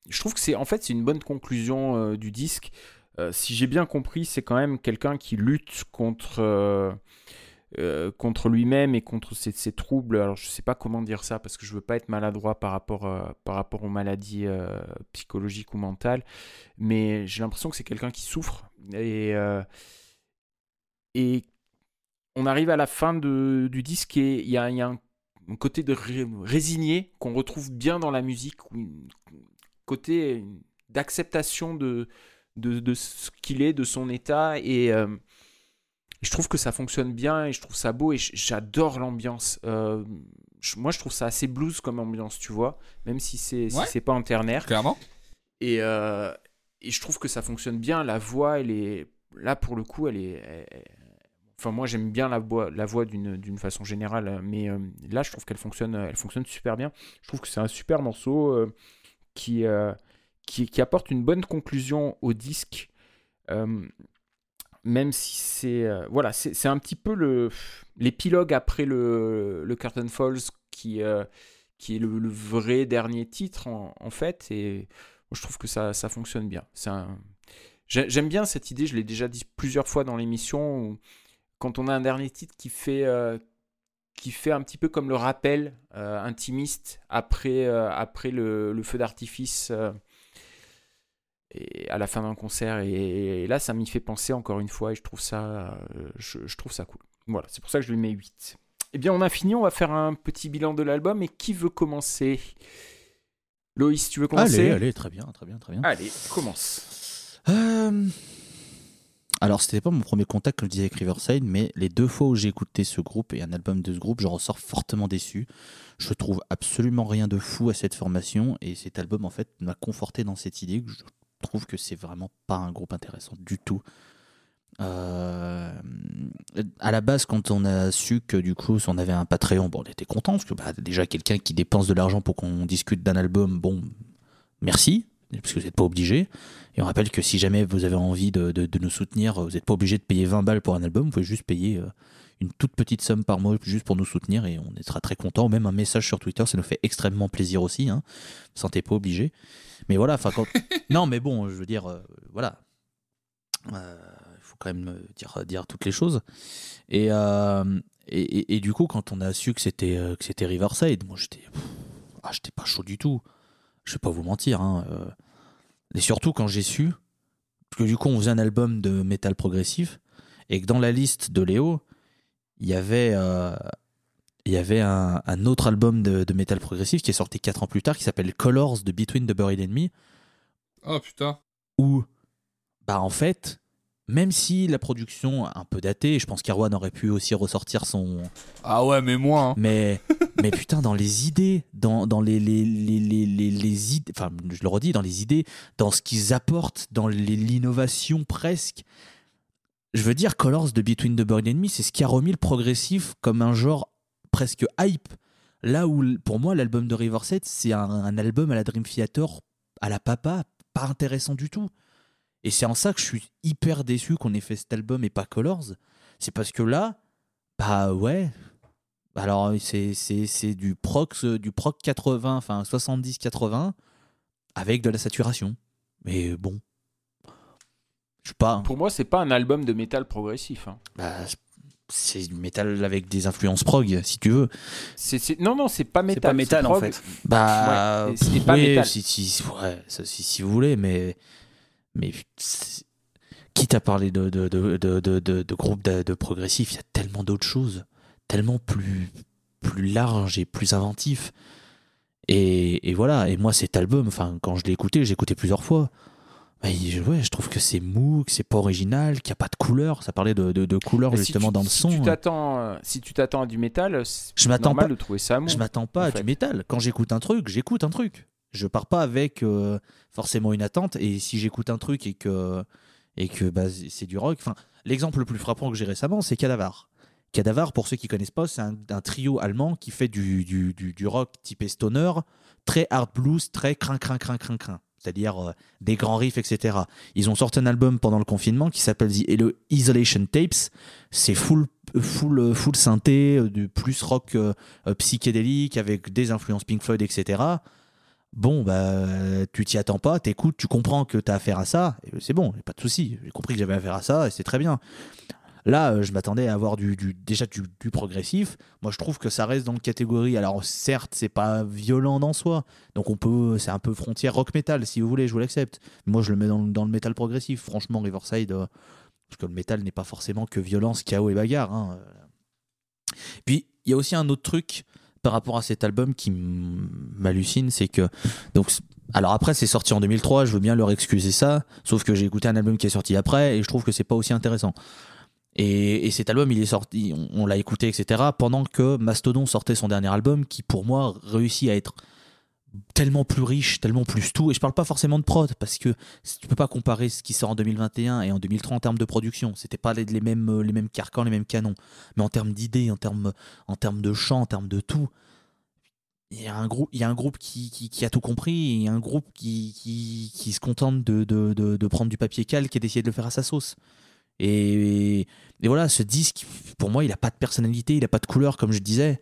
je trouve que c'est en fait c'est une bonne conclusion du disque. Si j'ai bien compris, c'est quand même quelqu'un qui lutte contre, contre lui-même et contre ses, troubles. Alors je sais pas comment dire ça parce que je veux pas être maladroit par rapport, par rapport aux maladies psychologiques ou mentales, mais j'ai l'impression que c'est quelqu'un qui souffre et on arrive à la fin de- du disque et il y a, il y a un, côté de ré- résigné qu'on retrouve bien dans la musique, un côté d'acceptation de, de, de ce qu'il est, de son état et euh, je trouve que ça fonctionne bien et je trouve ça beau et j'adore l'ambiance. Euh, moi, je trouve ça assez blues comme ambiance, tu vois, même si c'est Ouais. pas en ternaire. Clairement. Et, euh, et je trouve que ça fonctionne bien. La voix, elle est là pour le coup, elle est. elle- Enfin, moi, j'aime bien la voix, d'une façon générale, mais euh, là, je trouve qu'elle fonctionne, elle fonctionne super bien. Je trouve que c'est un super morceau euh, qui, euh, qui, apporte une bonne conclusion au disque. Euh, même si c'est euh, voilà c'est un petit peu le l'épilogue après le, le Curtain Falls qui euh, qui est le, vrai dernier titre en, fait et moi, je trouve que ça, ça fonctionne bien j'aime bien cette idée je l'ai déjà dit plusieurs fois dans l'émission quand on a un dernier titre qui fait euh, qui fait un petit peu comme le rappel euh, intimiste après euh, après le, le feu d'artifice et à la fin d'un concert. Et, et là ça m'y fait penser encore une fois et je trouve ça je, je trouve ça cool. Voilà c'est pour ça que je lui mets 8 eh bien on a fini on va faire un petit bilan de l'album. Et qui veut commencer? Loïs, tu veux commencer? Allez, allez, très bien, très bien, très bien. Allez, commence. Euh, Alors, c'était pas mon premier contact, comme je disais, avec Riverside, mais les deux fois où j'ai écouté ce groupe et un album de ce groupe, je ressors fortement déçu. Je trouve absolument rien de fou à cette formation, et cet album, en fait, m'a conforté dans cette idée que je trouve que c'est vraiment pas un groupe intéressant du tout. Euh, à la base, quand on a su que du coup, on avait un Patreon, bon, on était content parce que bah, déjà quelqu'un qui dépense de l'argent pour qu'on discute d'un album, bon, merci, parce que vous n'êtes pas obligé. Et on rappelle que si jamais vous avez envie de, de- de nous soutenir, vous n'êtes pas obligé de payer 20 balles pour un album, vous pouvez juste payer euh, une toute petite somme par mois juste pour nous soutenir et on sera très content. Même un message sur Twitter, ça nous fait extrêmement plaisir aussi. Hein. Vous ne sentez pas obligé. Mais voilà, enfin quand... non, mais bon, je veux dire, euh, voilà. Euh, Il faut quand même dire, dire toutes les choses. Et, euh, et, et- et du coup, quand on a su que c'était que c'était Riverside, moi j'étais ah, j'étais pas chaud du tout. Je vais pas vous mentir. Hein. euh. Et surtout quand j'ai su que du coup on faisait un album de métal progressif et que dans la liste de Léo, il y avait euh, il y avait un, un autre album de, de métal progressif qui est sorti 4 ans plus tard qui s'appelle Colors de Between the Buried Enemy Oh putain. où, bah en fait, même si la production est un peu datée, je pense qu'Arwan aurait pu aussi ressortir son. Ah ouais, mais moi. hein. Mais, mais putain, dans les idées, dans, dans les, les, les, les, les, les idées, enfin, je le redis, dans les idées, dans ce qu'ils apportent, dans l'innovation presque. Je veux dire, Colors de Between the Bird Enemy, c'est ce qui a remis le progressif comme un genre presque hype. Là où, pour moi, l'album de Riverside, c'est un, un album à la Dream Theater, à la papa, pas intéressant du tout. Et c'est en ça que je suis hyper déçu qu'on ait fait cet album et pas Colors. C'est parce que là, bah ouais. Alors c'est, c'est, c'est du prox, du proc 80, enfin 70-80, avec de la saturation. Mais bon. Je sais pas. Pour moi, c'est pas un album de métal progressif. hein. Bah, c'est du métal avec des influences prog, si tu veux. Non, non, c'est pas métal. C'est pas métal en fait. Bah, Ouais, c'est pas oui, métal. Si, si, ouais, ça, si, si vous voulez, mais, mais quitte à parler de, de, de, de, de, groupes progressifs, il y a tellement d'autres choses, tellement plus, plus larges et plus inventifs. Et, et voilà, et moi cet album, enfin, quand je l'ai écouté, j'ai écouté plusieurs fois. Bah, il- ouais, je trouve que c'est mou, que c'est pas original, qu'il n'y a pas de couleur. Ça parlait de, de, Mais si justement tu- dans le si son. Tu t'attends, euh, si tu t'attends à du métal, c'est Je m'attends normal pas- de trouver ça mou. Je m'attends pas à fait. du métal. Quand j'écoute un truc, j'écoute un truc. Je pars pas avec euh, forcément une attente. Et si j'écoute un truc et que, et que bah, c'est du rock. Enfin, l'exemple le plus frappant que j'ai récemment, c'est Cadavar. Cadavar, pour ceux qui connaissent pas, c'est un, trio allemand qui fait du, du, du, rock typé stoner, très hard blues, très crin crin crin crin crin. C'est-à-dire euh, des grands riffs, etc. Ils ont sorti un album pendant le confinement qui s'appelle The Isolation Tapes. C'est full, full, full synthé, euh, du plus rock psychédélique avec des influences Pink Floyd, etc. Bon, bah, tu t'y attends pas, t'écoutes, tu comprends que t'as affaire à ça, et c'est bon, pas de souci. J'ai compris que j'avais affaire à ça, et c'est très bien. Là, euh, je m'attendais à avoir du, déjà du, progressif. Moi, je trouve que ça reste dans le catégorie. Alors, certes, c'est pas violent en soi, donc on peut, c'est un peu frontière rock metal, si vous voulez, je vous l'accepte. Moi, je le mets dans, le- dans le métal progressif. Franchement, Riverside, euh, parce que le métal n'est pas forcément que violence, chaos et bagarre. hein. Puis, il y a aussi un autre truc par rapport à cet album qui m'hallucine, c'est que. Donc, alors après, c'est sorti en 2003, je veux bien leur excuser ça, sauf que j'ai écouté un album qui est sorti après et je trouve que c'est pas aussi intéressant. Et, et cet album, il est sorti, on l'a écouté, etc., pendant que Mastodon sortait son dernier album qui, pour moi, réussit à être tellement plus riche, tellement plus tout. Et je parle pas forcément de prod, parce que tu peux pas comparer ce qui sort en 2021 et en 2003 en termes de production. C'était pas les, mêmes, euh, les mêmes carcans, les mêmes canons. Mais en termes d'idées, en termes, en termes de chant, en termes de tout, il y a un groupe, il y a un groupe qui, qui, a tout compris, il y a un groupe qui, qui, qui se contente de, de, de, de prendre du papier calque et d'essayer de le faire à sa sauce. Et, et voilà, ce disque, pour moi, il n'a pas de personnalité, il n'a pas de couleur, comme je disais.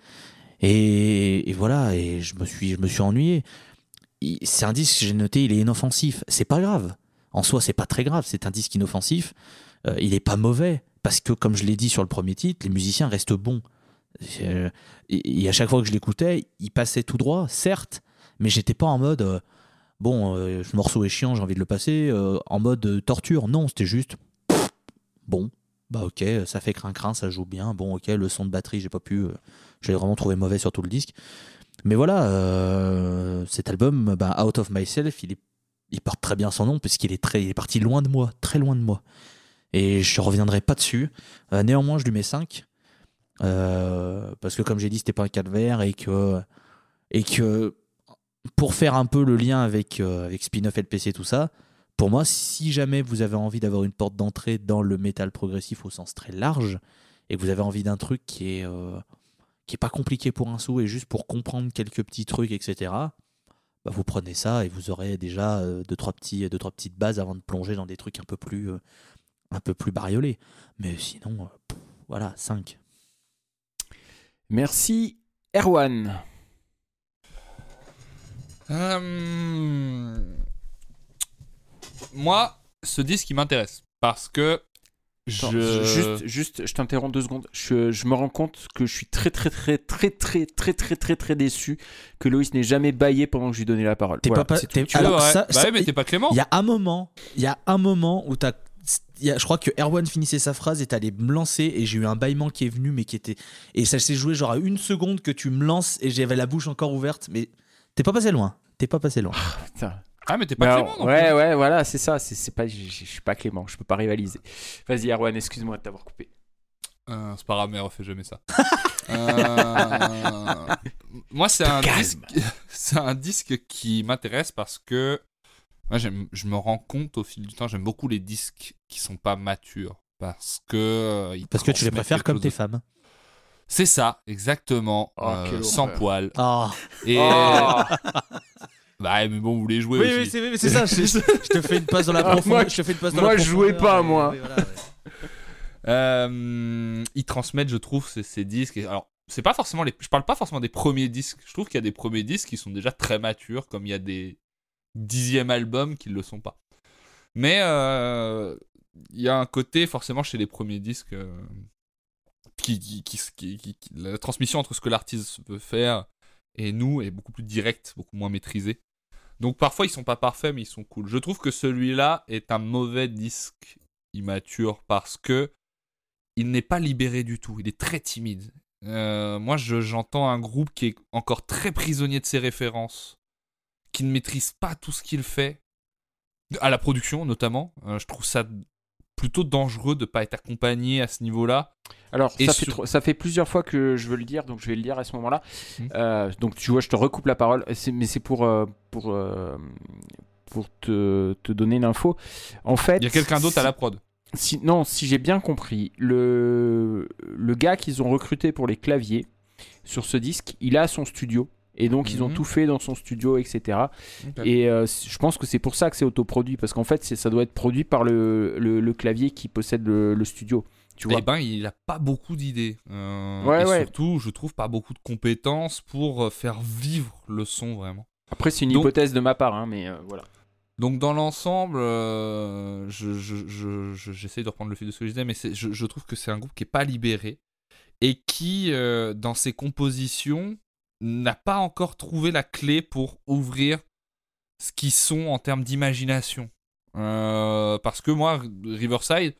Et, voilà, et je me suis, je me suis ennuyé. C'est un disque, j'ai noté, il est inoffensif. C'est pas grave. En soi, c'est pas très grave. C'est un disque inoffensif. Euh, il est pas mauvais. Parce que, comme je l'ai dit sur le premier titre, les musiciens restent bons. Euh, et, à chaque fois que je l'écoutais, il passait tout droit, certes, mais j'étais pas en mode euh, bon, ce morceau est chiant, j'ai envie de le passer, en mode torture. Non, c'était juste bon, bah ok, ça fait crin-crin, ça joue bien. Bon, ok, le son de batterie, j'ai pas pu, euh, je l'ai vraiment trouvé mauvais sur tout le disque. Mais voilà, euh, cet album, bah, Out of Myself, il, porte très bien son nom puisqu'il est, très, est parti loin de moi, très loin de moi. Et je reviendrai pas dessus. Euh, néanmoins, je lui mets 5. euh, parce que comme j'ai dit, c'était pas un calvaire et que, et que pour faire un peu le lien avec, euh, avec spin-off LPC, tout ça, pour moi, si jamais vous avez envie d'avoir une porte d'entrée dans le métal progressif au sens très large, et que vous avez envie d'un truc qui est, euh, qui est pas compliqué pour un sou et juste pour comprendre quelques petits trucs, etc., bah vous prenez ça et vous aurez déjà euh, deux, trois petits, deux, trois petites bases avant de plonger dans des trucs un peu plus, euh, un peu plus bariolés. Mais sinon, euh, pff, voilà, 5. Merci, Erwan. Euh, Moi, ce disque, il m'intéresse. Parce que Attends, je... Juste, juste, je t'interromps deux secondes. Je, je me rends compte que je suis très, très, très, très, très, très, très, très, très déçu que Loïs n'ait jamais baillé pendant que je lui donnais la parole. T'es Voilà, pas- t'es- Alors, ouais. ça- bah ça- ouais, mais t'es pas Clément. Il y a un moment, il y a un moment où t'as. il y a- je crois que Erwan finissait sa phrase et t'allais me lancer et j'ai eu un bâillement qui est venu mais qui était et ça s'est joué genre à une seconde que tu me lances et j'avais la bouche encore ouverte mais t'es pas passé loin t'es pas passé loin Putain. Ah, mais t'es pas Mais Clément, non ouais, ouais, voilà, c'est ça. C'est c'est pas, je suis pas Clément. Je peux pas rivaliser. Vas-y, Erwan, excuse-moi de t'avoir coupé. Euh, c'est pas grave, mais refais jamais ça. Euh, Moi, c'est un, disque... c'est un disque qui m'intéresse parce que moi, j'aime- je me rends compte au fil du temps, j'aime beaucoup les disques qui sont pas matures. Parce que. euh, ils parce que tu les préfères comme tes de- femmes C'est ça, exactement. Oh, euh, sans poil. ah Et. Oh. Bah, mais bon, vous voulez jouer oui aussi. oui c'est oui, c'est ça je, je te fais une passe dans la Ah, profondeur moi, je te fais une passe dans moi, la je jouais pas, moi. voilà, ouais. Euh, ils transmettent, je trouve, ces, ces disques. Et alors, c'est pas forcément les. Je parle pas forcément des premiers disques. Je trouve qu'il y a des premiers disques qui sont déjà très matures, comme il y a des dixièmes albums qui ne le sont pas. Mais euh, il y a un côté, forcément, chez les premiers disques, euh, qui, qui, qui, qui- qui- qui- la transmission entre ce que l'artiste veut faire et nous est beaucoup plus directe, beaucoup moins maîtrisée. Donc parfois ils sont pas parfaits mais ils sont cool. Je trouve que celui-là est un mauvais disque immature parce que il n'est pas libéré du tout. Il est très timide. Euh, moi, je- j'entends un groupe qui est encore très prisonnier de ses références, qui ne maîtrise pas tout ce qu'il fait, à la production notamment. Euh, je trouve ça plutôt dangereux de pas être accompagné à ce niveau-là. Alors, ça fait, sur- tro- ça fait plusieurs fois que je veux le dire, donc je vais le dire à ce moment-là. Mhm. Euh, donc, tu vois, je te recoupe la parole, mais c'est pour, euh, pour, euh, pour te, te donner l'info. En fait, Il y a quelqu'un d'autre à la prod. si, non, si j'ai bien compris, le, le gars qu'ils ont recruté pour les claviers sur ce disque, il a son studio. Et donc, ils ont Mhm. tout fait dans son studio, etc. Et euh, je pense que c'est pour ça que c'est autoproduit, parce qu'en fait, ça doit être produit par le, le, le clavier qui possède le, le studio. Tu vois Eh ben, il a pas beaucoup d'idées. Euh, Ouais, et ouais. surtout, je trouve pas beaucoup de compétences pour euh, faire vivre le son vraiment. Après, c'est une Donc- hypothèse de ma part, hein, mais euh, voilà. Donc dans l'ensemble, euh, je- je- je- je- j'essaie de reprendre le fil de ce que je disais, mais je, trouve que c'est un groupe qui est pas libéré et qui, dans ses compositions, n'a pas encore trouvé la clé pour ouvrir ce qu'ils sont en termes d'imagination. Euh, parce que moi, Riverside,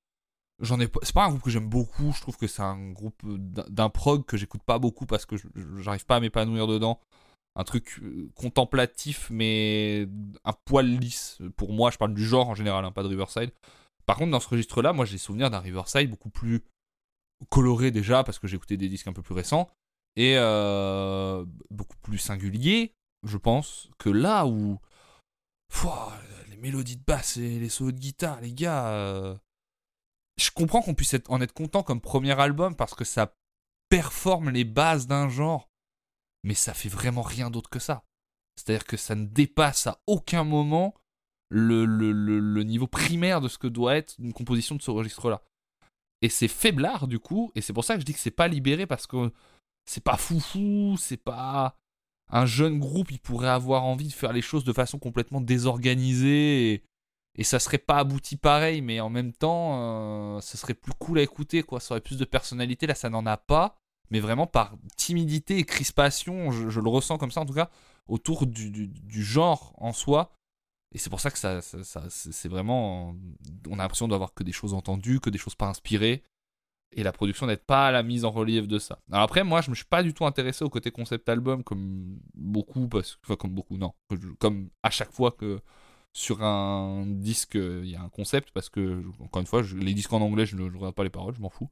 j'en ai. C'est pas un groupe que j'aime beaucoup. Je trouve que c'est un groupe d'un prog que j'écoute pas beaucoup parce que j'arrive pas à m'épanouir dedans. Un truc euh, contemplatif, mais un poil lisse. Pour moi, je parle du genre en général, hein, pas de Riverside. Par contre, dans ce registre-là, moi, j'ai souvenir d'un Riverside beaucoup plus coloré déjà parce que écouté des disques un peu plus récents et euh, beaucoup plus singulier, je pense, que là où les mélodies de basse et les solos de guitare, les gars. euh, Je comprends qu'on puisse être- en être content comme premier album parce que ça performe les bases d'un genre, mais ça fait vraiment rien d'autre que ça. C'est-à-dire que ça ne dépasse à aucun moment le niveau primaire de ce que doit être une composition de ce registre-là. Et c'est faiblard du coup, et c'est pour ça que je dis que c'est pas libéré parce que c'est pas foufou, c'est pas un jeune groupe, il pourrait avoir envie de faire les choses de façon complètement désorganisée et, ça serait pas abouti pareil, mais en même temps, euh, ça serait plus cool à écouter, quoi. Ça aurait plus de personnalité. Là, ça n'en a pas, mais vraiment par timidité et crispation, je, le ressens comme ça en tout cas, autour du, genre en soi. Et c'est pour ça que c'est vraiment. On a l'impression d'avoir que des choses entendues, que des choses pas inspirées. Et la production n'aide pas à la mise en relief de ça. Alors après, moi, je me suis pas du tout intéressé au côté concept album comme beaucoup, parce que, enfin, comme beaucoup, non, comme à chaque fois que sur un disque il y a un concept, parce que encore une fois, les disques en anglais, je ne regarde pas les paroles, je m'en fous.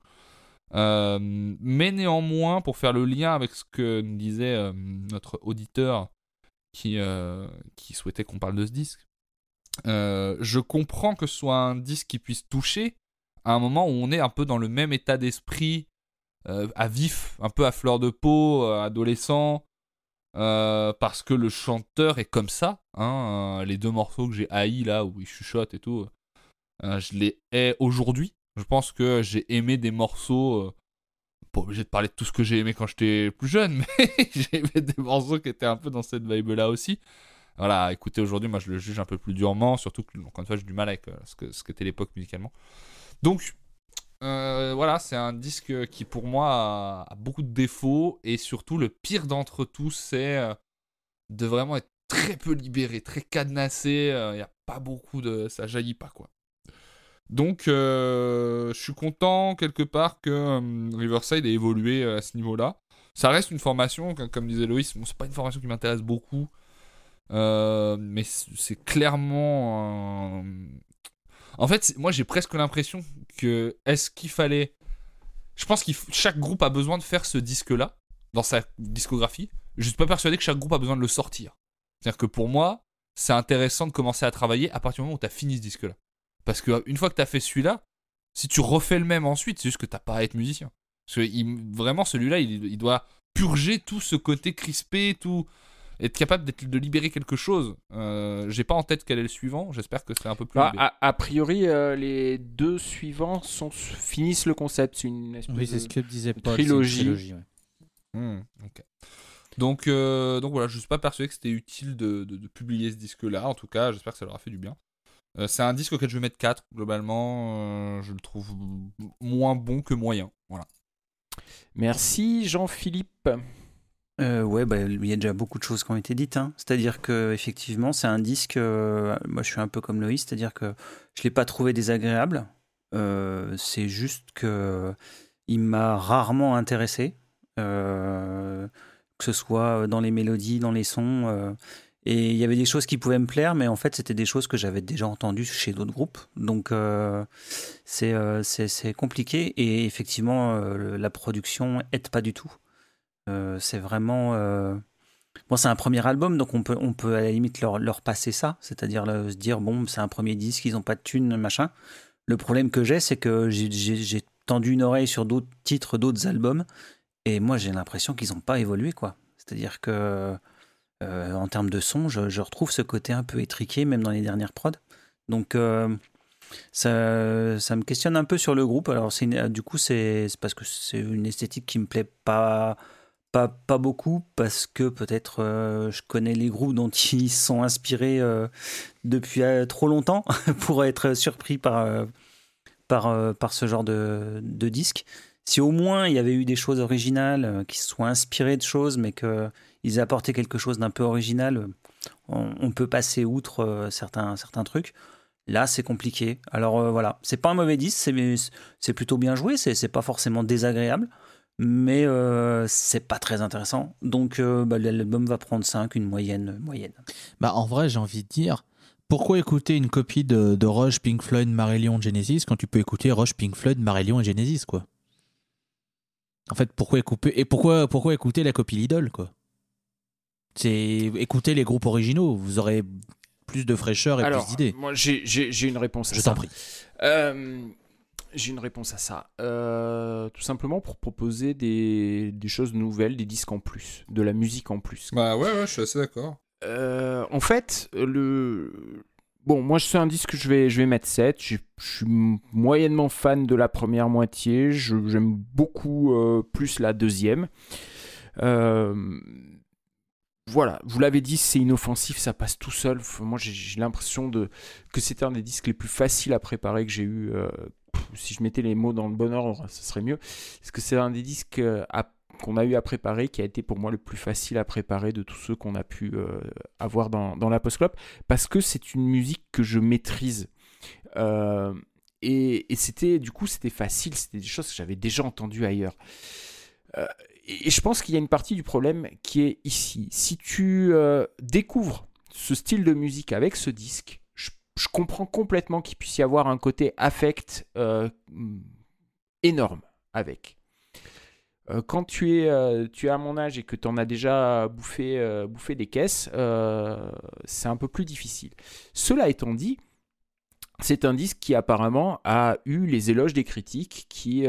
Euh, mais néanmoins, pour faire le lien avec ce que nous disait euh, notre auditeur qui, euh, qui souhaitait qu'on parle de ce disque, je comprends que ce soit un disque qui puisse toucher à un moment où on est un peu dans le même état d'esprit, euh, à vif, un peu à fleur de peau, euh, adolescent, euh, parce que le chanteur est comme ça. hein, les deux morceaux que j'ai haïs là, où il chuchote et tout, je les hais aujourd'hui. Je pense que j'ai aimé des morceaux. pas obligé de parler de tout ce que j'ai aimé quand j'étais plus jeune, mais j'ai aimé des morceaux qui étaient un peu dans cette vibe là aussi. Voilà, écoutez, aujourd'hui, moi je le juge un peu plus durement, surtout que, encore une fois, j'ai du mal avec ce que ce qu'était l'époque musicalement. Donc, euh, voilà, c'est un disque qui pour moi a, beaucoup de défauts, et surtout le pire d'entre tous, c'est euh, de vraiment être très peu libéré, très cadenassé. Il n'y a pas beaucoup de. Ça jaillit pas, quoi. Donc, euh, je suis content quelque part que euh, Riverside ait évolué euh, à ce niveau-là. Ça reste une formation, comme, disait Loïs, c'est pas une formation qui m'intéresse beaucoup, euh, mais c'est clairement. En fait, moi j'ai presque l'impression que est-ce qu'il fallait. Je pense que chaque groupe a besoin de faire ce disque-là dans sa discographie. Je suis pas persuadé que chaque groupe a besoin de le sortir. C'est-à-dire que pour moi, c'est intéressant de commencer à travailler à partir du moment où tu as fini ce disque-là. Parce que une fois que tu as fait celui-là, si tu refais le même ensuite, c'est juste que t'as pas à être musicien. Parce que vraiment, celui-là, il, il doit purger tout ce côté crispé, tout. Être capable d'être- de libérer quelque chose. Euh, J'ai pas en tête quel est le suivant, j'espère que c'est un peu plus. Bah, a, a priori, euh, les deux suivants sont, finissent le concept. C'est une espèce Oui, c'est de- ce que disait Paul. trilogie. c'est une trilogie, ouais. Hmm, ok. Donc, euh, donc voilà, je suis pas persuadé que c'était utile de, de- de publier ce disque-là. En tout cas, j'espère que ça leur a fait du bien. C'est un disque auquel je vais mettre 4, globalement. je le trouve moins bon que moyen. Voilà. Merci Jean-Philippe. Euh, ouais, bah, il y a déjà beaucoup de choses qui ont été dites. hein. C'est-à-dire que effectivement, c'est un disque. euh, moi, je suis un peu comme Loïs, c'est-à-dire que je l'ai pas trouvé désagréable. Euh, c'est juste que il m'a rarement intéressé, euh, que ce soit dans les mélodies, dans les sons. et il y avait des choses qui pouvaient me plaire, mais en fait, c'était des choses que j'avais déjà entendues chez d'autres groupes. Donc, c'est compliqué. Et effectivement, la production aide pas du tout. Euh, c'est vraiment. euh, Bon, c'est un premier album, donc on peut, on peut à la limite leur, leur passer ça, c'est-à-dire se dire, bon, c'est un premier disque, ils n'ont pas de thunes, machin. Le problème que j'ai, c'est que j'ai- tendu une oreille sur d'autres titres, d'autres albums, et moi j'ai l'impression qu'ils n'ont pas évolué, quoi. C'est-à-dire que, euh, en termes de son, je, je retrouve ce côté un peu étriqué, même dans les dernières prods. Donc, ça, ça me questionne un peu sur le groupe. Alors, une- du coup, c'est c'est parce que c'est une esthétique qui me plaît pas pas, pas beaucoup parce que peut-être euh, je connais les groupes dont ils sont inspirés euh, depuis euh, trop longtemps pour être surpris par, par, par ce genre de, de disque. Si au moins il y avait eu des choses originales, qui soient inspirés de choses, mais qu'ils aient quelque chose d'un peu original, on, peut passer outre certains, certains trucs. Là, c'est compliqué. Alors voilà, c'est pas un mauvais disque, c'est- c'est plutôt bien joué, c'est pas forcément désagréable mais euh, c'est pas très intéressant. Donc euh, bah, l'album va prendre 5, une moyenne moyenne. Bah, en vrai, j'ai envie de dire, pourquoi écouter une copie de, de Rush, Pink Floyd, Marillion, Genesis quand tu peux écouter Rush, Pink Floyd, Marillion et Genesis, quoi? En fait, pourquoi écouter, et pourquoi, pourquoi écouter la copie Lidl, quoi? C'est écouter les groupes originaux, vous aurez plus de fraîcheur et Alors, plus d'idées. moi j'ai- une réponse à Je t'en prie. Euh, J'ai une réponse à ça. Euh, tout simplement pour proposer des, des choses nouvelles, des disques en plus, de la musique en plus. Bah ouais, ouais, je suis assez d'accord. Euh, en fait, le. Bon, moi, c'est un disque que je vais, je vais mettre 7. Je je suis moyennement fan de la première moitié. Je- J'aime beaucoup euh, plus la deuxième. Euh, voilà, vous l'avez dit, c'est inoffensif, ça passe tout seul. Moi, j'ai- l'impression de que c'était un des disques les plus faciles à préparer que j'ai eu. euh, si je mettais les mots dans le bon ordre, ce serait mieux. Parce que c'est un des disques euh, qu'on a eu à préparer qui a été pour moi le plus facile à préparer de tous ceux qu'on a pu euh, avoir dans, la post-clop. Parce que c'est une musique que je maîtrise. Euh, et, c'était du coup c'était facile, c'était des choses que j'avais déjà entendues ailleurs. Et, je pense qu'il y a une partie du problème qui est ici. Si tu découvres ce style de musique avec ce disque, je, comprends complètement qu'il puisse y avoir un côté affect euh, énorme avec. Euh, quand tu es, euh, tu es à mon âge et que tu en as déjà bouffé, bouffé des caisses, c'est un peu plus difficile. Cela étant dit, c'est un disque qui apparemment a eu les éloges des critiques, qui,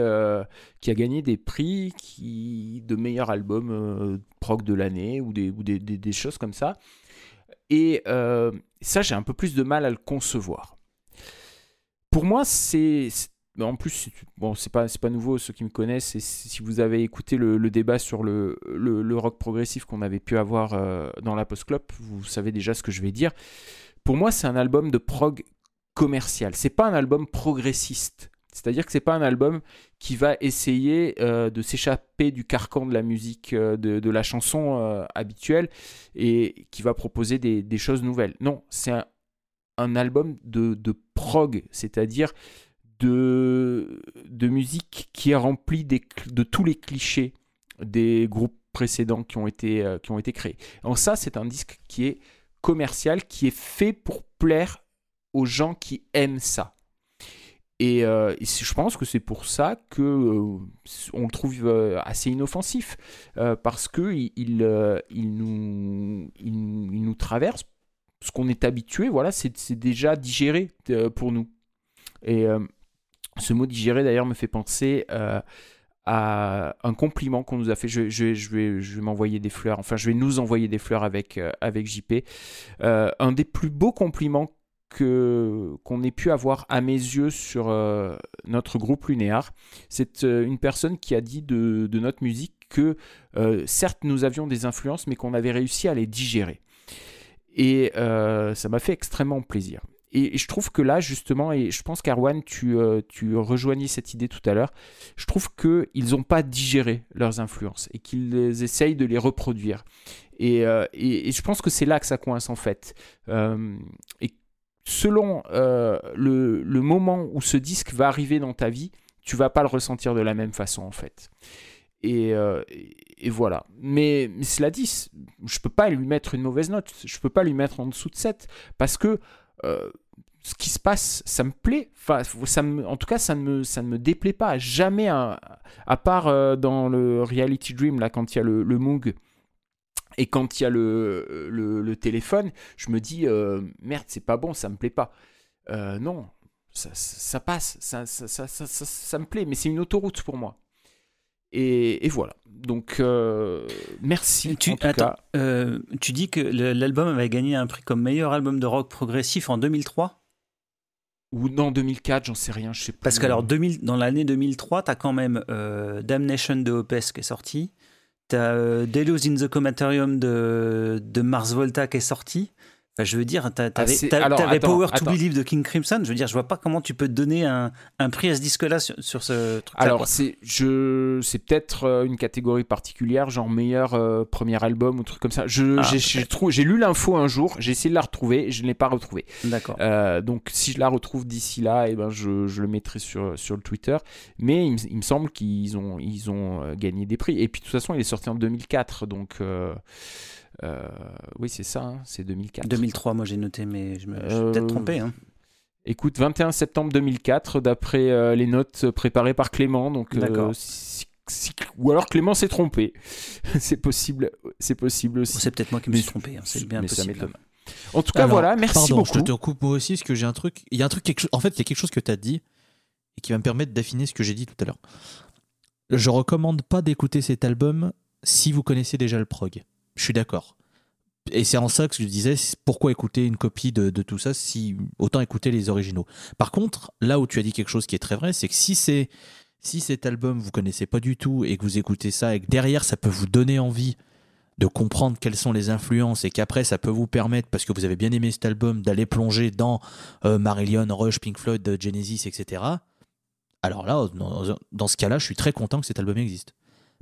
qui a gagné des prix qui, de meilleur album prog de l'année ou, des, ou des- des choses comme ça. Et euh, ça, j'ai un peu plus de mal à le concevoir. Pour moi, c'est. mais En plus, bon, c'est pas, pas nouveau, ceux qui me connaissent, et si vous avez écouté le, débat sur le, le, rock progressif qu'on avait pu avoir euh, dans la post-club, vous savez déjà ce que je vais dire. Pour moi, c'est un album de prog commercial. C'est pas un album progressiste. C'est-à-dire que c'est pas un album qui va essayer euh, de s'échapper du carcan de la musique, euh, de, la chanson euh, habituelle et qui va proposer des, choses nouvelles. Non, c'est un, album de, prog, c'est-à-dire de, musique qui est remplie de tous les clichés des groupes précédents qui ont été, qui ont été créés. En ça, c'est un disque qui est commercial, qui est fait pour plaire aux gens qui aiment ça. Et, euh, et je pense que c'est pour ça que euh, on le trouve euh, assez inoffensif parce que il, il, nous, il, nous traverse ce qu'on est habitué. Voilà, c'est déjà digéré pour nous. Et ce mot digéré d'ailleurs me fait penser à un compliment qu'on nous a fait. Je, je- je vais, je vais m'envoyer des fleurs. Enfin, je vais nous envoyer des fleurs avec avec JP. Un des plus beaux compliments qu'on ait pu avoir à mes yeux sur euh, notre groupe Lunéar. C'est euh, une personne qui a dit de, notre musique que euh, certes nous avions des influences, mais qu'on avait réussi à les digérer. Et ça m'a fait extrêmement plaisir. Et, je trouve que là, justement, et je pense qu'Arwan, tu, tu rejoignais cette idée tout à l'heure, je trouve qu'ils n'ont pas digéré leurs influences et qu'ils essayent de les reproduire. Et je pense que c'est là que ça coince en fait. Euh, et selon euh, le, moment où ce disque va arriver dans ta vie, tu vas pas le ressentir de la même façon en fait. Et, euh, voilà. Mais, cela dit, je peux pas lui mettre une mauvaise note. Je peux pas lui mettre en dessous de 7 parce que euh, ce qui se passe, ça me plaît. Enfin, ça me, en tout cas, ça ne me, déplaît pas. Jamais, à, à part dans le Reality Dream, là, quand il y a le, le Moog et quand il y a le, le, le téléphone, je me dis euh, merde, c'est pas bon, ça me plaît pas. Euh, non, ça, ça, ça passe, ça, ça, ça, ça, ça- ça me plaît, mais c'est une autoroute pour moi. Et, et voilà. Donc, euh, merci. Tu, en tout attends, cas. tu dis que l'album avait gagné un prix comme meilleur album de rock progressif en 2003 Ou non, 2004, j'en sais rien, je sais plus. Parce que alors 2000, dans l'année 2003, tu as quand même Damnation de Opes qui est sorti, tu as euh, in the Comatorium de, de Mars Volta qui est sorti. Enfin, je veux dire, Ah, avais, c'est- alors, Power attends, to. Believe de King Crimson. Je veux dire, je vois pas comment tu peux te donner un, un prix à ce disque-là sur, sur ce truc-là. Alors, quoi. c'est je c'est peut-être euh, une catégorie particulière, genre meilleur euh, premier album ou truc comme ça. Je Ah, j'ai- lu l'info un jour, j'ai essayé de la retrouver, et je ne l'ai pas retrouvée. D'accord. Euh, donc si je la retrouve d'ici là, et ben je, je le mettrai sur, sur le Twitter. Mais il, me- il me semble qu'ils ont, ils ont gagné des prix. Et puis de toute façon, il est sorti en 2004. Donc euh, oui, c'est ça, hein, c'est 2004. 2003, moi j'ai noté, mais je me je suis Euh, peut-être trompé. Hein. Écoute, 21 septembre 2004, d'après euh, les notes préparées par Clément. Donc, euh, D'accord. si- si- ou alors Clément s'est trompé. c'est possible, c'est possible aussi. C'est peut-être moi qui me Mais- suis trompé. hein, C'est bien mais possible. En tout cas, Alors, voilà, merci Pardon, beaucoup. je te coupe moi aussi, parce que j'ai un truc. Il y a un truc, quelque chose- en fait, il y a quelque chose que tu as dit et qui va me permettre d'affiner ce que j'ai dit tout à l'heure. Je recommande pas d'écouter cet album si vous connaissez déjà le prog. Je suis d'accord. Et c'est en ça que je disais pourquoi écouter une copie de, tout ça si autant écouter les originaux. Par contre, là où tu as dit quelque chose qui est très vrai, c'est que si c'est si cet album vous connaissez pas du tout et que vous écoutez ça et que derrière ça peut vous donner envie de comprendre quelles sont les influences et qu'après ça peut vous permettre, parce que vous avez bien aimé cet album, d'aller plonger dans euh, Marillion, Rush, Pink Floyd, euh, Genesis, etc. Alors là, dans ce cas-là, je suis très content que cet album existe.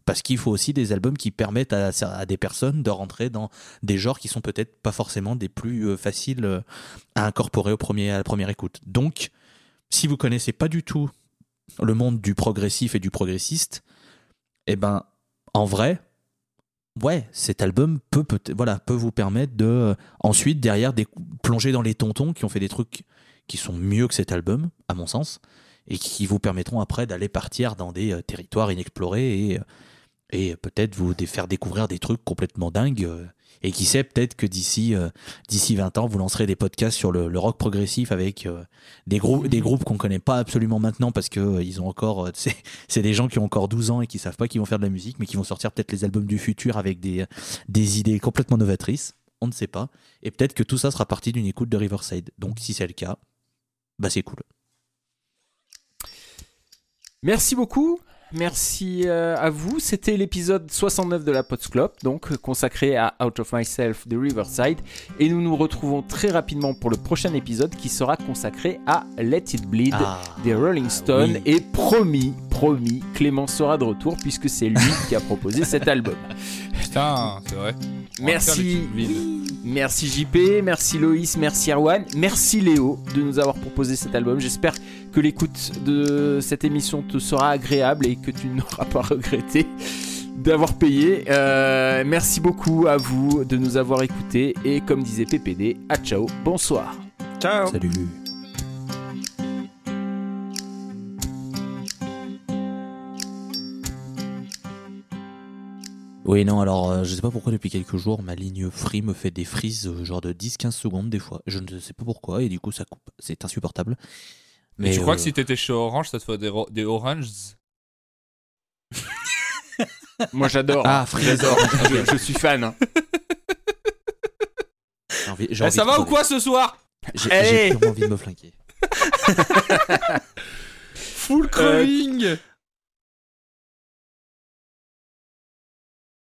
Parce qu'il faut aussi des albums qui permettent à, des personnes de rentrer dans des genres qui sont peut-être pas forcément des plus euh, faciles euh, à incorporer au premier, à la première écoute. Donc, si vous connaissez pas du tout le monde du progressif et du progressiste, eh ben, en vrai, ouais, cet album peut, peut, voilà, peut vous permettre de, euh, ensuite, derrière, des, plonger dans les tontons qui ont fait des trucs qui sont mieux que cet album, à mon sens, et qui vous permettront après d'aller partir dans des territoires inexplorés et, et peut-être vous faire découvrir des trucs complètement dingues. euh, et qui sait, peut-être que d'ici euh, d'ici 20 ans, vous lancerez des podcasts sur le, rock progressif avec euh, des, groupes des groupes qu'on connaît pas absolument maintenant parce que euh, ils ont encore. euh, c'est c'est des gens qui ont encore 12 ans et qui savent pas qu'ils vont faire de la musique, mais qui vont sortir peut-être les albums du futur avec des, des idées complètement novatrices. On ne sait pas. Et peut-être que tout ça sera parti d'une écoute de Riverside. Donc si c'est le cas, bah c'est cool. Merci beaucoup. Merci euh, à vous. C'était l'épisode 69 de la Potsclop, donc euh, consacré à Out of Myself de Riverside. Et nous nous retrouvons très rapidement pour le prochain épisode qui sera consacré à Let It Bleed Ah, des Rolling Stones. oui. Et promis, promis, Clément sera de retour puisque c'est lui qui a proposé cet album. Putain, c'est vrai. On Merci. Merci JP, merci Loïs, merci Erwan, merci Léo de nous avoir proposé cet album. J'espère que l'écoute de cette émission te sera agréable et que tu n'auras pas regretté d'avoir payé. Euh, merci beaucoup à vous de nous avoir écoutés et comme disait PPD, à ciao, bonsoir. Ciao Salut. Oui, non, alors euh, je sais pas pourquoi depuis quelques jours ma ligne Free me fait des frises euh, genre de 10-15 secondes des fois. Je ne sais pas pourquoi et du coup ça coupe. C'est insupportable. Mais tu crois euh, que si t'étais chez Orange, ça te ferait des, oranges? Moi j'adore. Ah, Free. j'adore. Ok. je, je suis fan. hein. j'ai envie- j'ai Eh, envie Ça va ou quoi ce soir? J'ai purement envie de me flanquer. Full creving